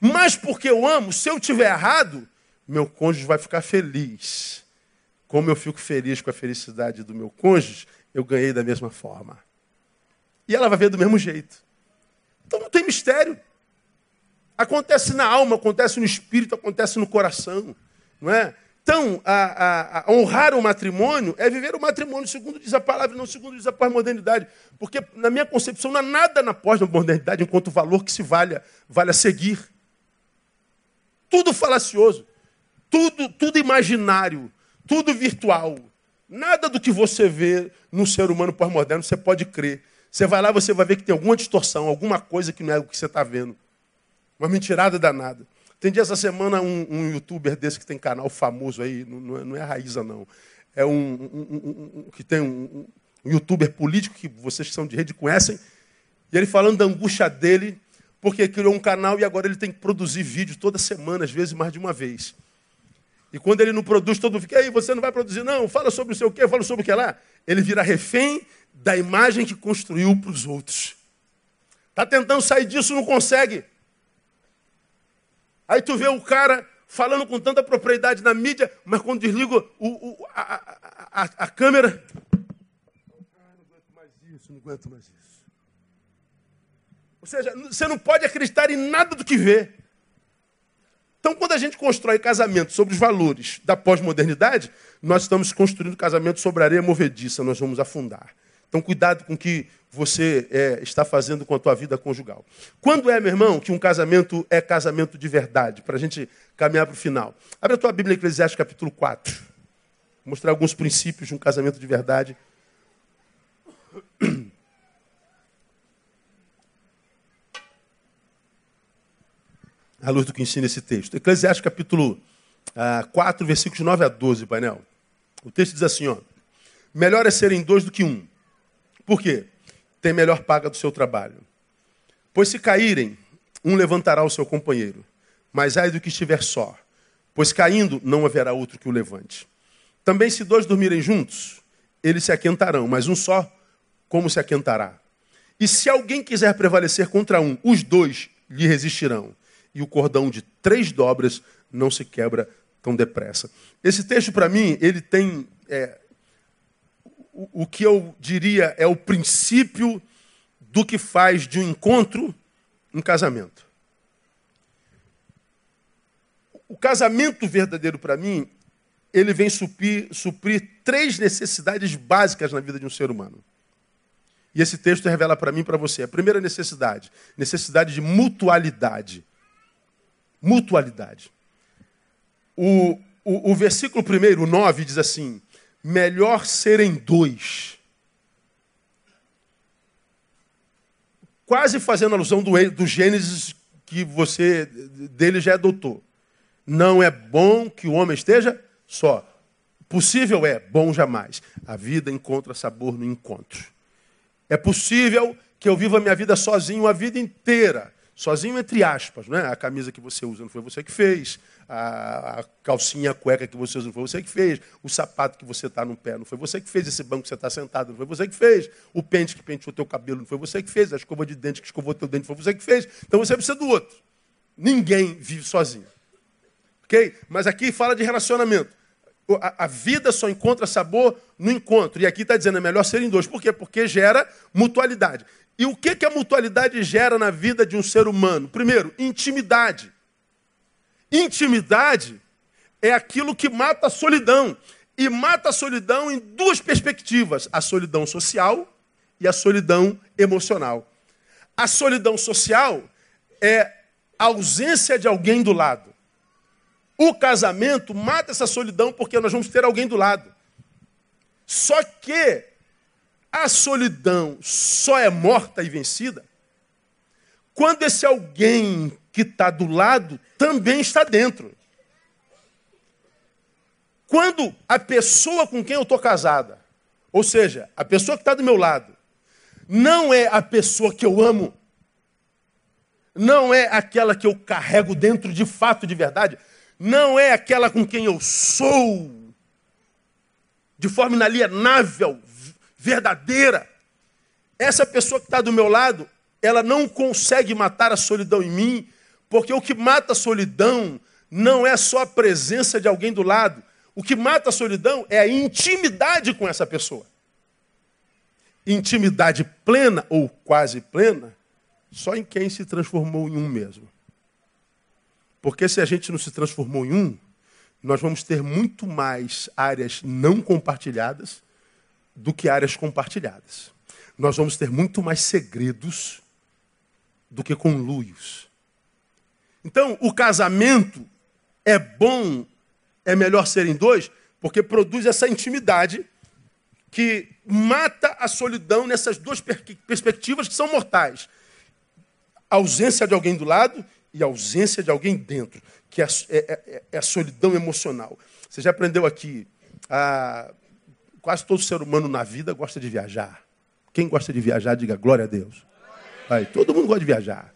Mas porque eu amo, se eu tiver errado, meu cônjuge vai ficar feliz. Como eu fico feliz com a felicidade do meu cônjuge, eu ganhei da mesma forma. E ela vai ver do mesmo jeito. Então não tem mistério. Acontece na alma, acontece no espírito, acontece no coração. Não é? Então, a, a, a honrar o matrimônio é viver o matrimônio segundo diz a palavra, não segundo diz a pós-modernidade. Porque, na minha concepção, não há nada na pós-modernidade enquanto valor que se valha, valha seguir. Tudo falacioso, tudo, tudo imaginário, tudo virtual. Nada do que você vê no ser humano pós-moderno você pode crer. Você vai lá, você vai ver que tem alguma distorção, alguma coisa que não é o que você está vendo. Uma mentirada danada. Dia essa semana um, um, youtuber desse que tem canal famoso aí, não, é, não é Raíza, não. É um, um, um que tem um, youtuber político que vocês que são de rede conhecem. E ele falando da angústia dele, porque criou um canal e agora ele tem que produzir vídeo toda semana, às vezes mais de uma vez. E quando ele não produz, todo mundo fica, aí, você não vai produzir, não, fala sobre o seu quê, fala sobre o que lá. Ele vira refém da imagem que construiu para os outros. Está tentando sair disso, não consegue. Aí tu vê o cara falando com tanta propriedade na mídia, mas quando desliga o, o, a, a, a, câmera. Ah, não aguento mais isso, não aguento mais isso. Ou seja, você não pode acreditar em nada do que vê. Então, quando a gente constrói casamento sobre os valores da pós-modernidade, nós estamos construindo casamento sobre areia movediça, nós vamos afundar. Então, cuidado com o que você é, está fazendo com a tua vida conjugal. Quando é, meu irmão, que um casamento é casamento de verdade? Para a gente caminhar para o final. Abre a tua Bíblia, Eclesiastes, capítulo 4. Vou mostrar alguns princípios de um casamento de verdade. À luz do que ensina esse texto. Eclesiastes, capítulo 4, ah, versículos 9 a 12, painel. O texto diz assim, ó. Melhor é serem dois do que um por quê? Tem melhor paga do seu trabalho. Pois se caírem, um levantará o seu companheiro. Mas ai do que estiver só, pois caindo não haverá outro que o levante. Também se dois dormirem juntos, eles se aquentarão, mas um só, como se aquentará? E se alguém quiser prevalecer contra um, os dois lhe resistirão. E o cordão de três dobras não se quebra tão depressa. Esse texto, para mim, ele tem é, o, que eu diria é o princípio do que faz de um encontro um casamento. O casamento verdadeiro para mim, ele vem suprir, suprir três necessidades básicas na vida de um ser humano. E esse texto revela para mim e para você. A primeira necessidade, necessidade de mutualidade. Mutualidade. O, o, o versículo primeiro, 9, diz assim: melhor serem dois. Quase fazendo alusão do, do Gênesis que você dele já é doutor. Não é bom que o homem esteja só. Possível é, bom jamais. A vida encontra sabor no encontro. É possível que eu viva a minha vida sozinho a vida inteira. Sozinho entre aspas, né? A camisa que você usa não foi você que fez, a, a calcinha, a cueca que você usa não foi você que fez, o sapato que você está no pé não foi você que fez, esse banco que você está sentado não foi você que fez, o pente que penteou teu cabelo não foi você que fez, a escova de dente que escovou teu dente não foi você que fez. Então você precisa do outro. Ninguém vive sozinho. Ok? Mas aqui fala de relacionamento. A, a vida só encontra sabor no encontro. E aqui está dizendo, é melhor serem dois. Por quê? Porque gera mutualidade. E o que, que a mutualidade gera na vida de um ser humano? Primeiro, intimidade. Intimidade é aquilo que mata a solidão. E mata a solidão em duas perspectivas: a solidão social e a solidão emocional. A solidão social é a ausência de alguém do lado. O casamento mata essa solidão porque nós vamos ter alguém do lado. Só que a solidão só é morta e vencida quando esse alguém que está do lado também está dentro. Quando a pessoa com quem eu estou casada, ou seja, a pessoa que está do meu lado, não é a pessoa que eu amo, não é aquela que eu carrego dentro de fato, de verdade, não é aquela com quem eu sou, de forma inalienável, verdadeira. essa pessoa que está do meu lado, ela não consegue matar a solidão em mim, porque o que mata a solidão não é só a presença de alguém do lado. O que mata a solidão é a intimidade com essa pessoa. Intimidade plena ou quase plena, só em quem se transformou em um mesmo. Porque se a gente não se transformou em um, nós vamos ter muito mais áreas não compartilhadas do que áreas compartilhadas. Nós vamos ter muito mais segredos do que conluios. Então, o casamento é bom, é melhor serem dois, porque produz essa intimidade que mata a solidão nessas duas perspectivas que são mortais. A ausência de alguém do lado e a ausência de alguém dentro, que é, é, é, é a solidão emocional. Você já aprendeu aqui, a, quase todo ser humano na vida gosta de viajar. Quem gosta de viajar, diga glória a Deus. Aí, todo mundo gosta de viajar.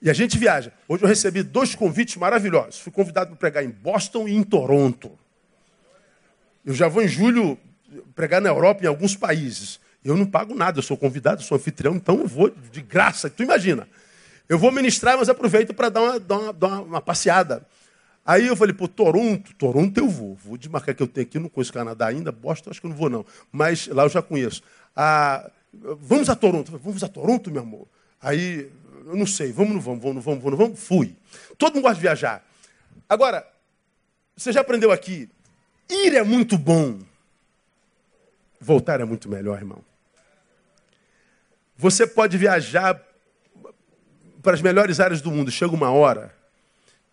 E a gente viaja. Hoje eu recebi dois convites maravilhosos. Fui convidado para pregar em Boston e em Toronto. Eu já vou em julho pregar na Europa, em alguns países. Eu não pago nada, eu sou convidado, sou anfitrião, então eu vou de graça. Tu imagina. Eu vou ministrar, mas aproveito para dar, uma, dar, uma, dar uma, passeada. Aí eu falei, pô, Toronto, Toronto eu vou. Vou desmarcar que eu tenho aqui, não conheço Canadá ainda, Boston acho que eu não vou não. Mas lá eu já conheço. Ah, vamos a Toronto. Vamos a Toronto, meu amor. Aí, eu não sei, vamos, não vamos, vamos, vamos, vamos, vamos. Fui. Todo mundo gosta de viajar. Agora, você já aprendeu aqui, ir é muito bom. Voltar é muito melhor, irmão. Você pode viajar para as melhores áreas do mundo. Chega uma hora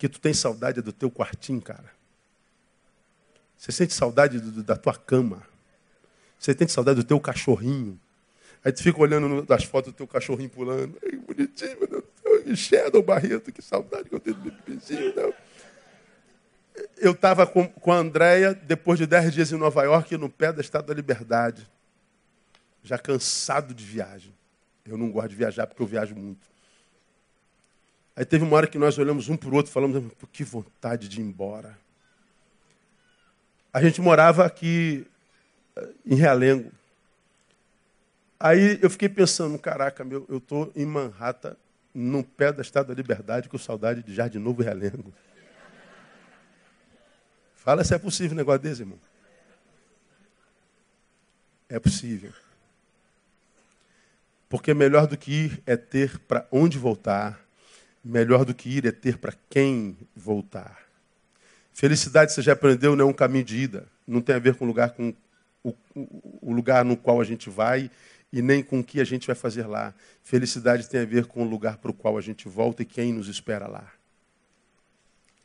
que tu tem saudade do teu quartinho, cara. Você sente saudade do, da tua cama. Você tem saudade do teu cachorrinho. Aí tu fica olhando as fotos do teu cachorrinho pulando. Ai, bonitinho, meu Deus do céu. Barreto, que saudade que eu tenho do meu bebezinho. Não. Eu estava com, com a Andréia, depois de dez dias em Nova York, no pé da Estátua da Liberdade. Já cansado de viagem. Eu não gosto de viajar porque eu viajo muito. Aí teve uma hora que nós olhamos um para o outro e falamos, que vontade de ir embora. A gente morava aqui em Realengo. Aí eu fiquei pensando, caraca, meu, eu estou em Manhattan, no pé da Estátua da Liberdade, com saudade de Jardim Novo e Realengo. Fala se é possível um negócio desse, irmão. É possível. Porque melhor do que ir é ter para onde voltar. Melhor do que ir é ter para quem voltar. Felicidade, você já aprendeu, não é um caminho de ida. Não tem a ver com o lugar, com o, o lugar no qual a gente vai e nem com o que a gente vai fazer lá. Felicidade tem a ver com o lugar para o qual a gente volta e quem nos espera lá.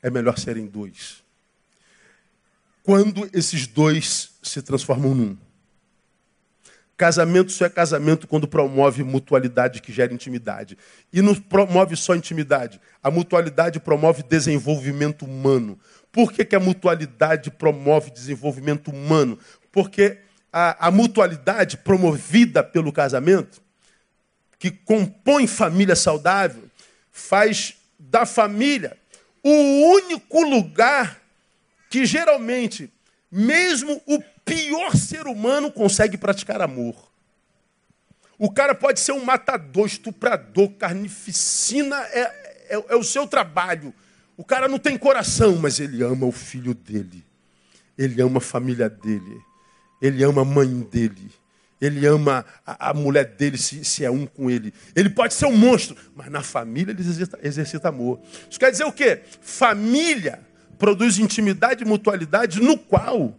É melhor serem dois. Quando esses dois se transformam num. Casamento só é casamento quando promove mutualidade que gera intimidade. E não promove só intimidade. A mutualidade promove desenvolvimento humano. Por que, que a mutualidade promove desenvolvimento humano? Porque a, a mutualidade promovida pelo casamento, que compõe família saudável, faz da família o único lugar que geralmente, mesmo o pior ser humano consegue praticar amor. O cara pode ser um matador, estuprador, carnificina, é, é, é, o seu trabalho. O cara não tem coração, mas ele ama o filho dele. Ele ama a família dele. Ele ama a mãe dele. Ele ama a, a mulher dele, se, se, é um com ele. Ele pode ser um monstro, mas na família ele exercita, exercita amor. Isso quer dizer o quê? Família produz intimidade e mutualidade no qual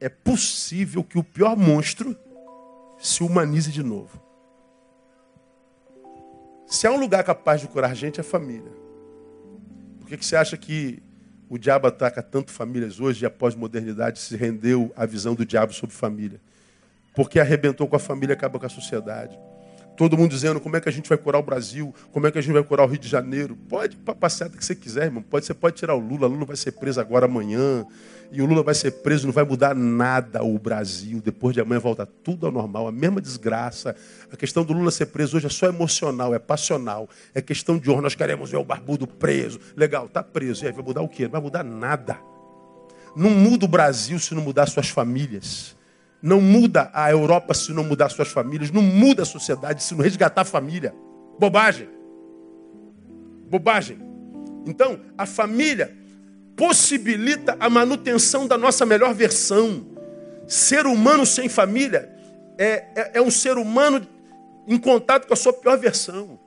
é possível que o pior monstro se humanize de novo. Se há um lugar capaz de curar gente, é a família. Por que, que você acha que o diabo ataca tanto famílias hoje e a pós-modernidade se rendeu à visão do diabo sobre família? Porque arrebentou com a família, acaba com a sociedade. Todo mundo dizendo como é que a gente vai curar o Brasil, como é que a gente vai curar o Rio de Janeiro. Pode para passeata que você quiser, irmão. Pode, você pode tirar o Lula, o Lula vai ser preso agora amanhã. E o Lula vai ser preso, não vai mudar nada o Brasil. Depois de amanhã volta tudo ao normal, a mesma desgraça. A questão do Lula ser preso hoje é só emocional, é passional. É questão de honra. Nós queremos ver o barbudo preso. Legal, tá preso. E aí vai mudar o quê? Não vai mudar nada. Não muda o Brasil se não mudar suas famílias. Não muda a Europa se não mudar suas famílias. Não muda a sociedade se não resgatar a família. Bobagem. Bobagem. Então, a família possibilita a manutenção da nossa melhor versão. Ser humano sem família é, é, é um ser humano em contato com a sua pior versão.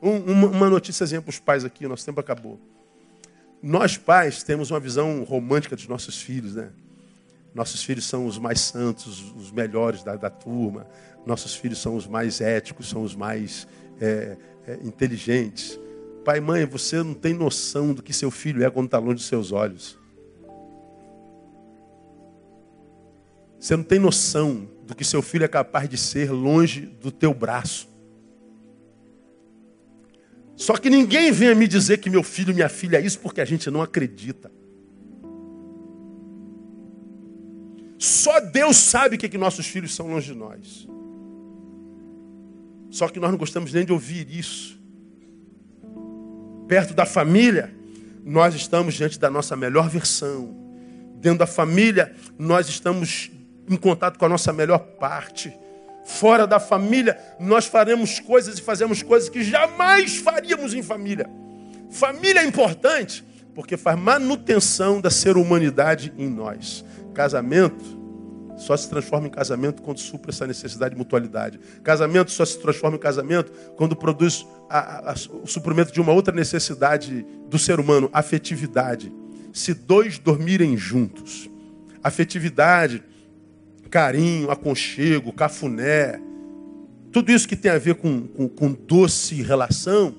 Um, uma, uma notíciazinha para os pais aqui, nosso tempo acabou. Nós pais temos uma visão romântica dos nossos filhos, né? Nossos filhos são os mais santos, os melhores da, da turma. Nossos filhos são os mais éticos, são os mais é, é, inteligentes. Pai mãe, você não tem noção do que seu filho é quando está longe dos seus olhos. Você não tem noção do que seu filho é capaz de ser longe do teu braço. Só que ninguém venha me dizer que meu filho minha filha é isso porque a gente não acredita. Só Deus sabe o que, é que nossos filhos são longe de nós. Só que nós não gostamos nem de ouvir isso. Perto da família, nós estamos diante da nossa melhor versão. Dentro da família, nós estamos em contato com a nossa melhor parte. Fora da família, nós faremos coisas e fazemos coisas que jamais faríamos em família. Família é importante porque faz manutenção da ser humanidade em nós. Casamento só se transforma em casamento quando supra essa necessidade de mutualidade. Casamento só se transforma em casamento quando produz a, a, o suprimento de uma outra necessidade do ser humano, afetividade. Se dois dormirem juntos, afetividade carinho, aconchego, cafuné, tudo isso que tem a ver com, com, com doce relação,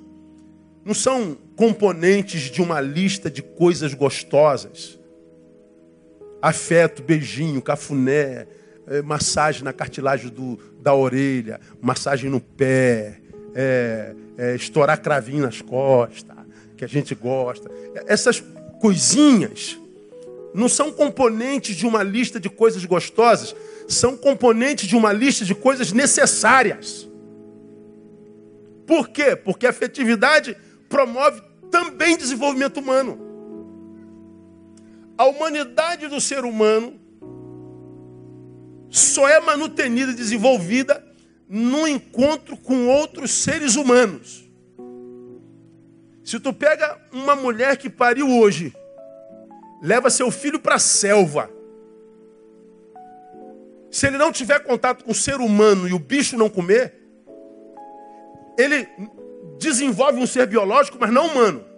não são componentes de uma lista de coisas gostosas. Afeto, beijinho, cafuné, é, massagem na cartilagem do, da orelha, massagem no pé, é, é, estourar cravinho nas costas, que a gente gosta. Essas coisinhas não são componentes de uma lista de coisas gostosas, são componentes de uma lista de coisas necessárias. Por quê? Porque a afetividade promove também desenvolvimento humano. A humanidade do ser humano só é manutenida e desenvolvida no encontro com outros seres humanos. Se tu pega uma mulher que pariu hoje leva seu filho para a selva. Se ele não tiver contato com o ser humano e o bicho não comer, ele desenvolve um ser biológico, mas não humano.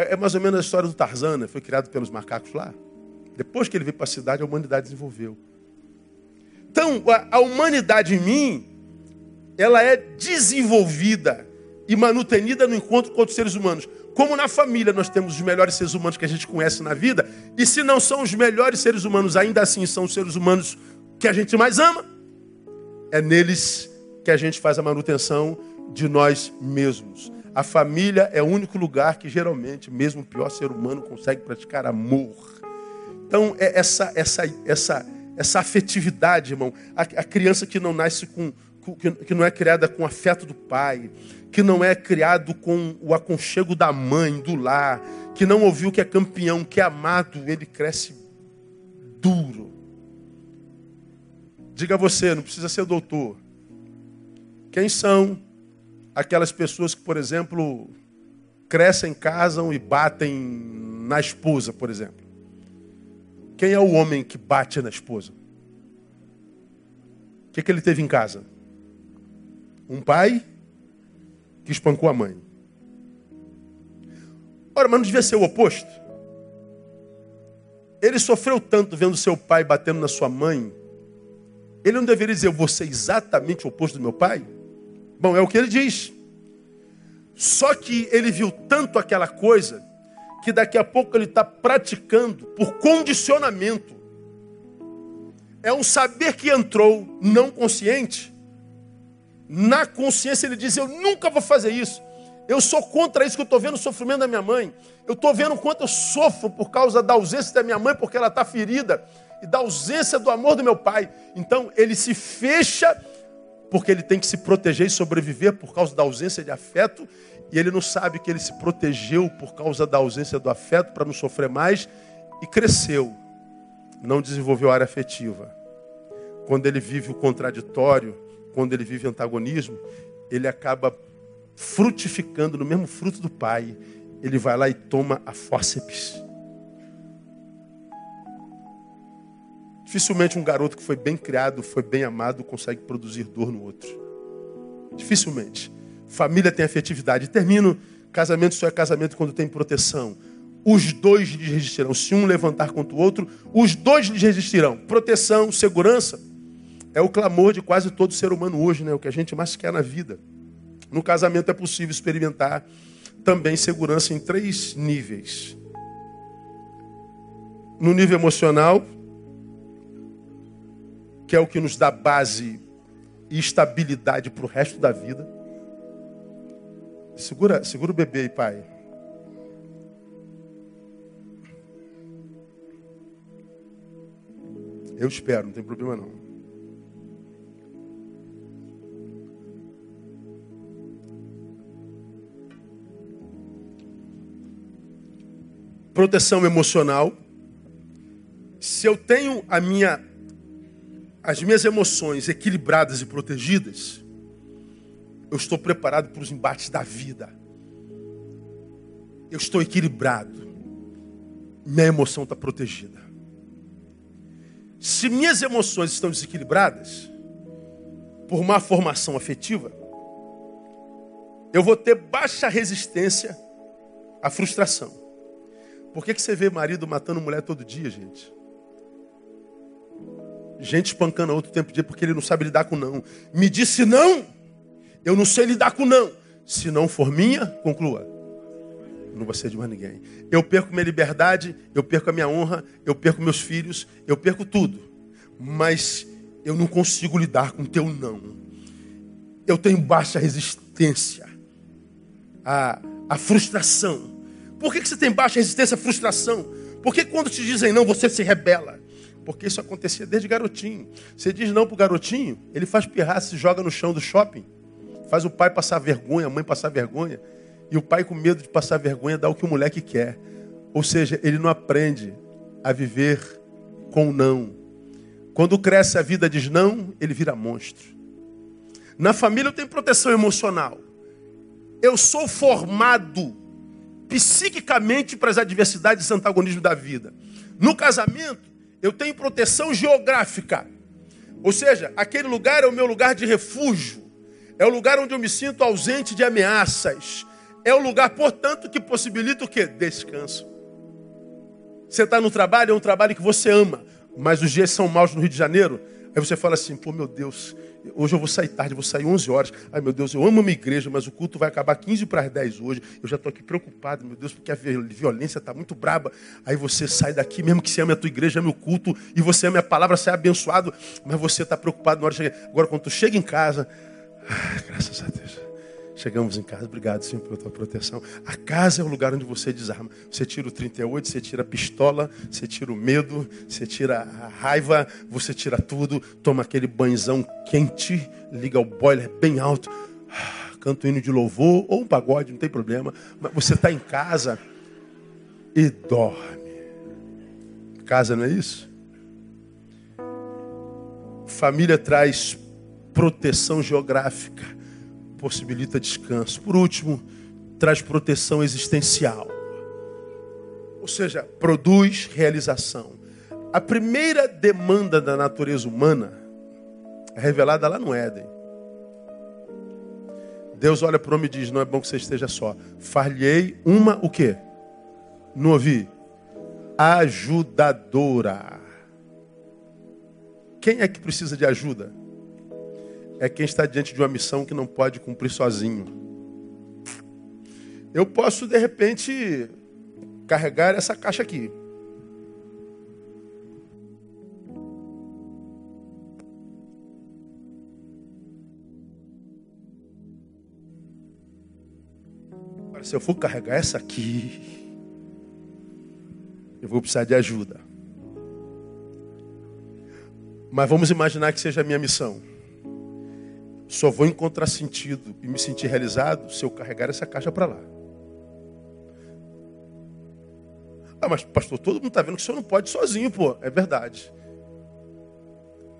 É, é mais ou menos a história do Tarzan, né? foi criado pelos macacos lá. Depois que ele veio para a cidade, a humanidade desenvolveu. Então, a, a humanidade em mim, ela é desenvolvida e manutenida no encontro com outros seres humanos. Como na família nós temos os melhores seres humanos que a gente conhece na vida, e se não são os melhores seres humanos, ainda assim são os seres humanos que a gente mais ama, é neles que a gente faz a manutenção de nós mesmos. A família é o único lugar que geralmente, mesmo o pior ser humano, consegue praticar amor. Então, é essa, essa, essa, essa afetividade, irmão. A, a criança que não nasce com, com, que não é criada com afeto do pai, que não é criado com o aconchego da mãe, do lar, que não ouviu que é campeão, que é amado, ele cresce duro. Diga você, não precisa ser doutor. Quem são aquelas pessoas que, por exemplo, crescem, casam e batem na esposa, por exemplo? Quem é o homem que bate na esposa? O que, que ele teve em casa? Um pai que espancou a mãe. Ora, mas não devia ser o oposto? Ele sofreu tanto vendo seu pai batendo na sua mãe. Ele não deveria dizer, eu vou ser exatamente o oposto do meu pai? Bom, é o que ele diz. Só que ele viu tanto aquela coisa que daqui a pouco ele está praticando por condicionamento. É um saber que entrou não consciente na consciência ele diz: Eu nunca vou fazer isso. Eu sou contra isso que eu estou vendo o sofrimento da minha mãe. Eu estou vendo quanto eu sofro por causa da ausência da minha mãe, porque ela está ferida, e da ausência do amor do meu pai. Então ele se fecha, porque ele tem que se proteger e sobreviver por causa da ausência de afeto, e ele não sabe que ele se protegeu por causa da ausência do afeto para não sofrer mais, e cresceu. não desenvolveu área afetiva. Quando ele vive o contraditório, quando ele vive antagonismo, ele acaba frutificando no mesmo fruto do pai. Ele vai lá e toma a fórceps. Dificilmente um garoto que foi bem criado, foi bem amado, consegue produzir dor no outro. Dificilmente. Família tem afetividade. Termino, casamento só é casamento quando tem proteção. Os dois lhes resistirão. Se um levantar contra o outro, os dois lhes resistirão. Proteção, segurança, é o clamor de quase todo ser humano hoje, né? O que a gente mais quer na vida. No casamento é possível experimentar também segurança em três níveis. No nível emocional, que é o que nos dá base e estabilidade para o resto da vida. Segura, segura o bebê aí, pai. Eu espero, não tem problema não. Proteção emocional. Se eu tenho a minha, as minhas emoções equilibradas e protegidas, eu estou preparado para os embates da vida. Eu estou equilibrado. Minha emoção está protegida. Se minhas emoções estão desequilibradas, por má formação afetiva, eu vou ter baixa resistência à frustração. Por que, que você vê marido matando mulher todo dia, gente? Gente espancando outro tempo de dia porque ele não sabe lidar com não. Me disse não, eu não sei lidar com não. Se não for minha, conclua. Não vou ser de mais ninguém. Eu perco minha liberdade, eu perco a minha honra, eu perco meus filhos, eu perco tudo. Mas eu não consigo lidar com teu não. Eu tenho baixa resistência à, à frustração. Por que, que você tem baixa resistência à frustração? Porque quando te dizem não, você se rebela? Porque isso acontecia desde garotinho. Você diz não pro garotinho, ele faz pirraça, se joga no chão do shopping. Faz o pai passar vergonha, a mãe passar vergonha. E o pai, com medo de passar vergonha, dá o que o moleque quer. Ou seja, ele não aprende a viver com não. Quando cresce a vida diz não, ele vira monstro. Na família eu tenho proteção emocional. Eu sou formado psiquicamente para as adversidades e antagonismos da vida. No casamento, eu tenho proteção geográfica. Ou seja, aquele lugar é o meu lugar de refúgio. É o lugar onde eu me sinto ausente de ameaças. É o lugar, portanto, que possibilita o quê? Descanso. Você está no trabalho, é um trabalho que você ama, mas os dias são maus no Rio de Janeiro. Aí você fala assim, pô, meu Deus, hoje eu vou sair tarde, vou sair 11 horas. Ai, meu Deus, eu amo a minha igreja, mas o culto vai acabar 15 para as 10 hoje. Eu já estou aqui preocupado, meu Deus, porque a violência está muito braba. Aí você sai daqui, mesmo que você ame a tua igreja, ame o culto, e você ame a palavra, sai abençoado, mas você está preocupado na hora de chegar. Agora, quando tu chega em casa, graças a Deus. Chegamos em casa, obrigado, Senhor, pela tua proteção. A casa é o lugar onde você desarma. Você tira o 38, você tira a pistola, você tira o medo, você tira a raiva, você tira tudo, toma aquele banhozão quente, liga o boiler bem alto, canta o hino de louvor ou um pagode, não tem problema. Mas você está em casa e dorme. Casa não é isso? Família traz proteção geográfica possibilita descanso. Por último, traz proteção existencial. Ou seja, produz realização. A primeira demanda da natureza humana é revelada lá no Éden. Deus olha para o homem e diz: Não é bom que você esteja só. Falhei uma o quê? Não ouvi? Ajudadora. Quem é que precisa de ajuda? É quem está diante de uma missão que não pode cumprir sozinho. Eu posso, de repente, carregar essa caixa aqui. Agora, se eu for carregar essa aqui, eu vou precisar de ajuda. Mas vamos imaginar que seja a minha missão. Só vou encontrar sentido e me sentir realizado se eu carregar essa caixa para lá. Ah, mas pastor, todo mundo está vendo que o senhor não pode sozinho, pô. É verdade.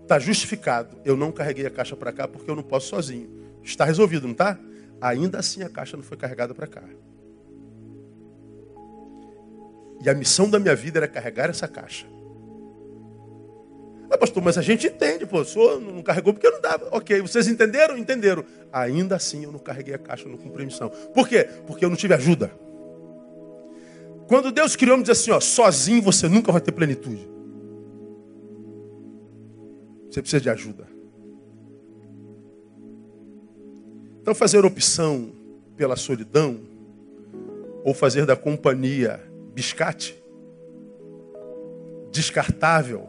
Está justificado. Eu não carreguei a caixa para cá porque eu não posso sozinho. Está resolvido, não está? Ainda assim a caixa não foi carregada para cá. E a missão da minha vida era carregar essa caixa. Ah, pastor, mas a gente entende, pô, o senhor não carregou porque não dava. Ok, vocês entenderam? Entenderam. Ainda assim eu não carreguei a caixa, eu não cumpri missão. Por quê? Porque eu não tive ajuda. Quando Deus criou, me disse assim, ó, sozinho você nunca vai ter plenitude. Você precisa de ajuda. Então fazer opção pela solidão ou fazer da companhia biscate descartável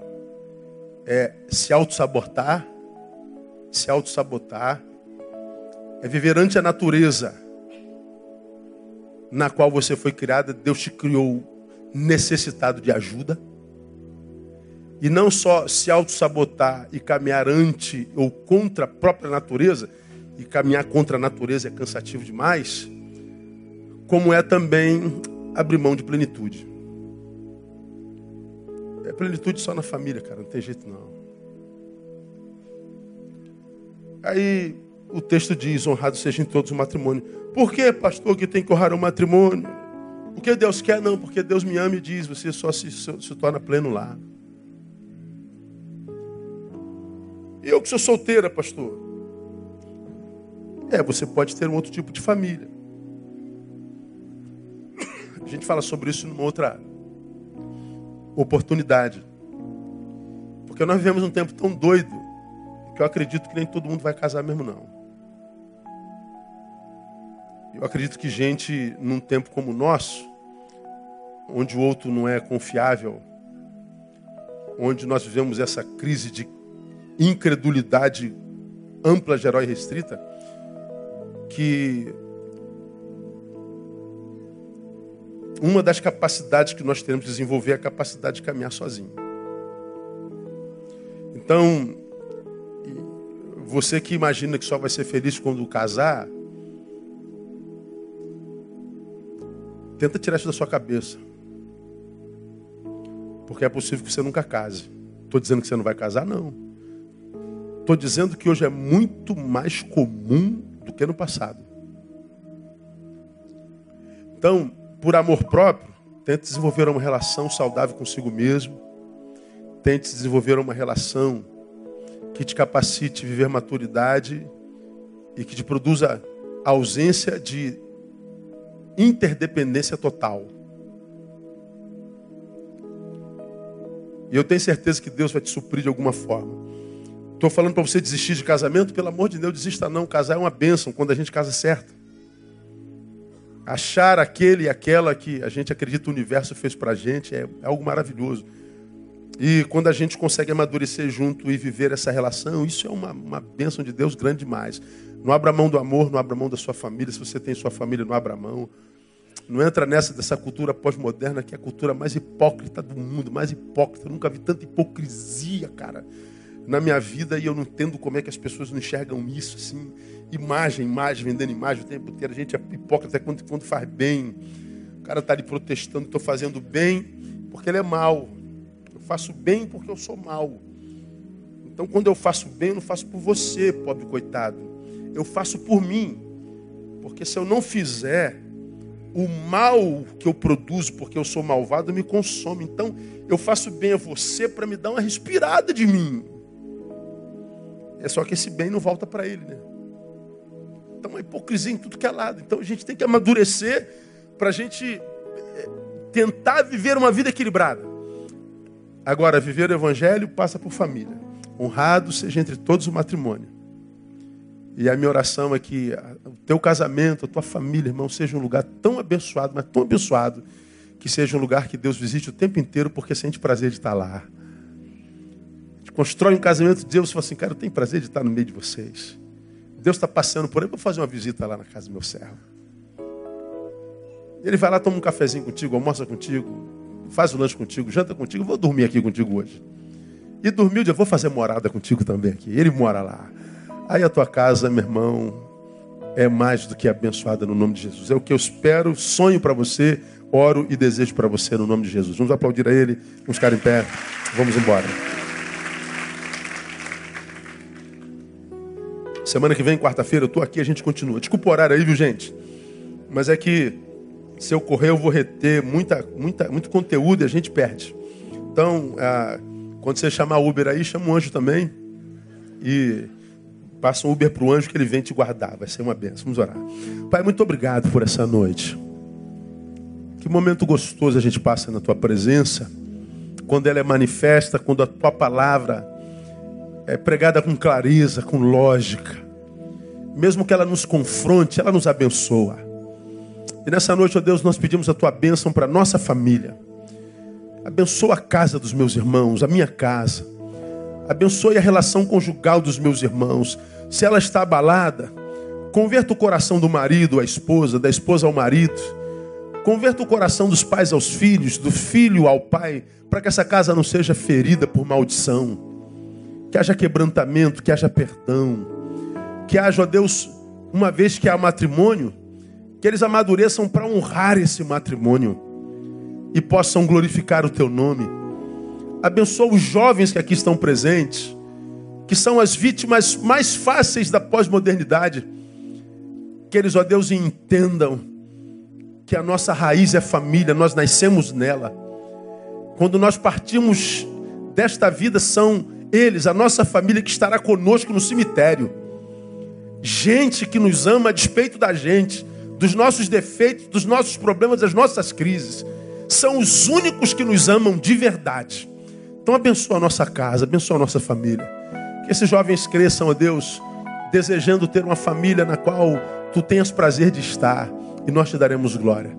é se auto-sabotar, se auto-sabotar, é viver ante a natureza na qual você foi criada, Deus te criou necessitado de ajuda. E não só se auto-sabotar e caminhar ante ou contra a própria natureza, e caminhar contra a natureza é cansativo demais, como é também abrir mão de plenitude. É plenitude só na família, cara, não tem jeito não. Aí o texto diz: honrado seja em todos o matrimônio. Por que, pastor, que tem que honrar o matrimônio? Porque Deus quer? Não, porque Deus me ama e diz: você só se, se torna pleno lá. E eu que sou solteira, pastor. É, você pode ter um outro tipo de família. A gente fala sobre isso numa outra oportunidade. Porque nós vivemos um tempo tão doido que eu acredito que nem todo mundo vai casar mesmo, não. Eu acredito que gente num tempo como o nosso, onde o outro não é confiável, onde nós vivemos essa crise de incredulidade ampla, geral e restrita, que uma das capacidades que nós temos de desenvolver é a capacidade de caminhar sozinho. Então, você que imagina que só vai ser feliz quando casar, Tenta tirar isso da sua cabeça. Porque é possível que você nunca case. Estou dizendo que você não vai casar? Não. Estou dizendo que hoje é muito mais comum do que no passado. Então, por amor próprio, tente desenvolver uma relação saudável consigo mesmo. Tente desenvolver uma relação que te capacite a viver maturidade e que te produza ausência de interdependência total. E eu tenho certeza que Deus vai te suprir de alguma forma. Estou falando para você desistir de casamento, pelo amor de Deus, desista não. Casar é uma bênção quando a gente casa certo. Achar aquele e aquela que a gente acredita o universo fez para a gente é, é algo maravilhoso. E quando a gente consegue amadurecer junto e viver essa relação, isso é uma, uma bênção de Deus grande demais. Não abra mão do amor, não abra mão da sua família. Se você tem sua família, não abra mão. Não entra nessa dessa cultura pós-moderna que é a cultura mais hipócrita do mundo, mais hipócrita. Eu nunca vi tanta hipocrisia, cara, na minha vida e eu não entendo como é que as pessoas não enxergam isso, assim. Imagem, imagem, vendendo imagem o tempo inteiro. A gente é hipócrita quando, quando faz bem. O cara está ali protestando, estou fazendo bem porque ele é mal. Eu faço bem porque eu sou mal. Então, quando eu faço bem, eu não faço por você, pobre coitado eu faço por mim. Porque se eu não fizer, o mal que eu produzo porque eu sou malvado me consome. Então eu faço bem a você para me dar uma respirada de mim. É só que esse bem não volta para ele, né? Então, uma hipocrisia em tudo que é lado. Então, a gente tem que amadurecer para a gente eh, tentar viver uma vida equilibrada. Agora, viver o evangelho passa por família. Honrado seja entre todos o matrimônio. E a minha oração é que o teu casamento, a tua família, irmão, seja um lugar tão abençoado, mas tão abençoado, que seja um lugar que Deus visite o tempo inteiro, porque sente prazer de estar lá. A gente constrói um casamento de Deus e fala assim, cara, eu tenho prazer de estar no meio de vocês. Deus está passeando por aí, vou fazer uma visita lá na casa do meu servo. Ele vai lá, toma um cafezinho contigo, almoça contigo, faz o lanche contigo, janta contigo, vou dormir aqui contigo hoje. E dormir, eu vou fazer morada contigo também aqui. Ele mora lá. Aí a tua casa, meu irmão, é mais do que abençoada no nome de Jesus. É o que eu espero, sonho para você, oro e desejo para você no nome de Jesus. Vamos aplaudir a Ele, vamos ficar em pé, vamos embora. Semana que vem, quarta-feira, eu estou aqui, a gente continua. Desculpa o horário aí, viu, gente? Mas é que se eu correr, eu vou reter muita, muita, muito conteúdo e a gente perde. Então, ah, quando você chamar Uber aí, chama um anjo também. E passa um Uber para o anjo que ele vem te guardar. Vai ser uma benção. Vamos orar. Pai, muito obrigado por essa noite. Que momento gostoso a gente passa na tua presença. Quando ela é manifesta, quando a tua palavra é pregada com clareza, com lógica. Mesmo que ela nos confronte, ela nos abençoa. E nessa noite, ó Deus, nós pedimos a tua bênção para nossa família. Abençoa a casa dos meus irmãos, a minha casa. Abençoe a relação conjugal dos meus irmãos. Se ela está abalada, converta o coração do marido à esposa, da esposa ao marido. Converta o coração dos pais aos filhos, do filho ao pai, para que essa casa não seja ferida por maldição que haja quebrantamento, que haja perdão, que haja, ó Deus, uma vez que há matrimônio, que eles amadureçam para honrar esse matrimônio e possam glorificar o teu nome. Abençoa os jovens que aqui estão presentes, que são as vítimas mais fáceis da pós-modernidade. Que eles, ó Deus, entendam que a nossa raiz é família, nós nascemos nela. Quando nós partimos desta vida, são eles, a nossa família que estará conosco no cemitério. Gente que nos ama a despeito da gente, dos nossos defeitos, dos nossos problemas, das nossas crises. São os únicos que nos amam de verdade. Então abençoa a nossa casa, abençoa a nossa família. Que esses jovens cresçam, ó Deus, desejando ter uma família na qual tu tenhas prazer de estar e nós te daremos glória.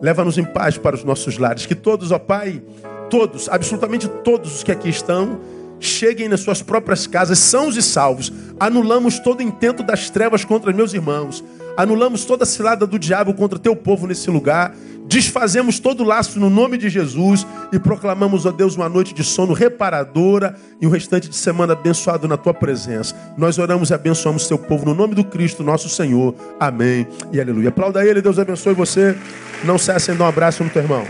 Leva-nos em paz para os nossos lares. Que todos, ó Pai, todos, absolutamente todos os que aqui estão, cheguem nas suas próprias casas sãos e salvos. Anulamos todo intento das trevas contra meus irmãos. Anulamos toda cilada do diabo contra teu povo nesse lugar. Desfazemos todo laço no nome de Jesus e proclamamos, ó Deus, uma noite de sono reparadora e o restante de semana abençoado na tua presença. Nós oramos e abençoamos teu povo no nome do Cristo, nosso Senhor. Amém e aleluia. Aplauda ele, Deus abençoe você. Não cesse em dar um abraço no teu irmão.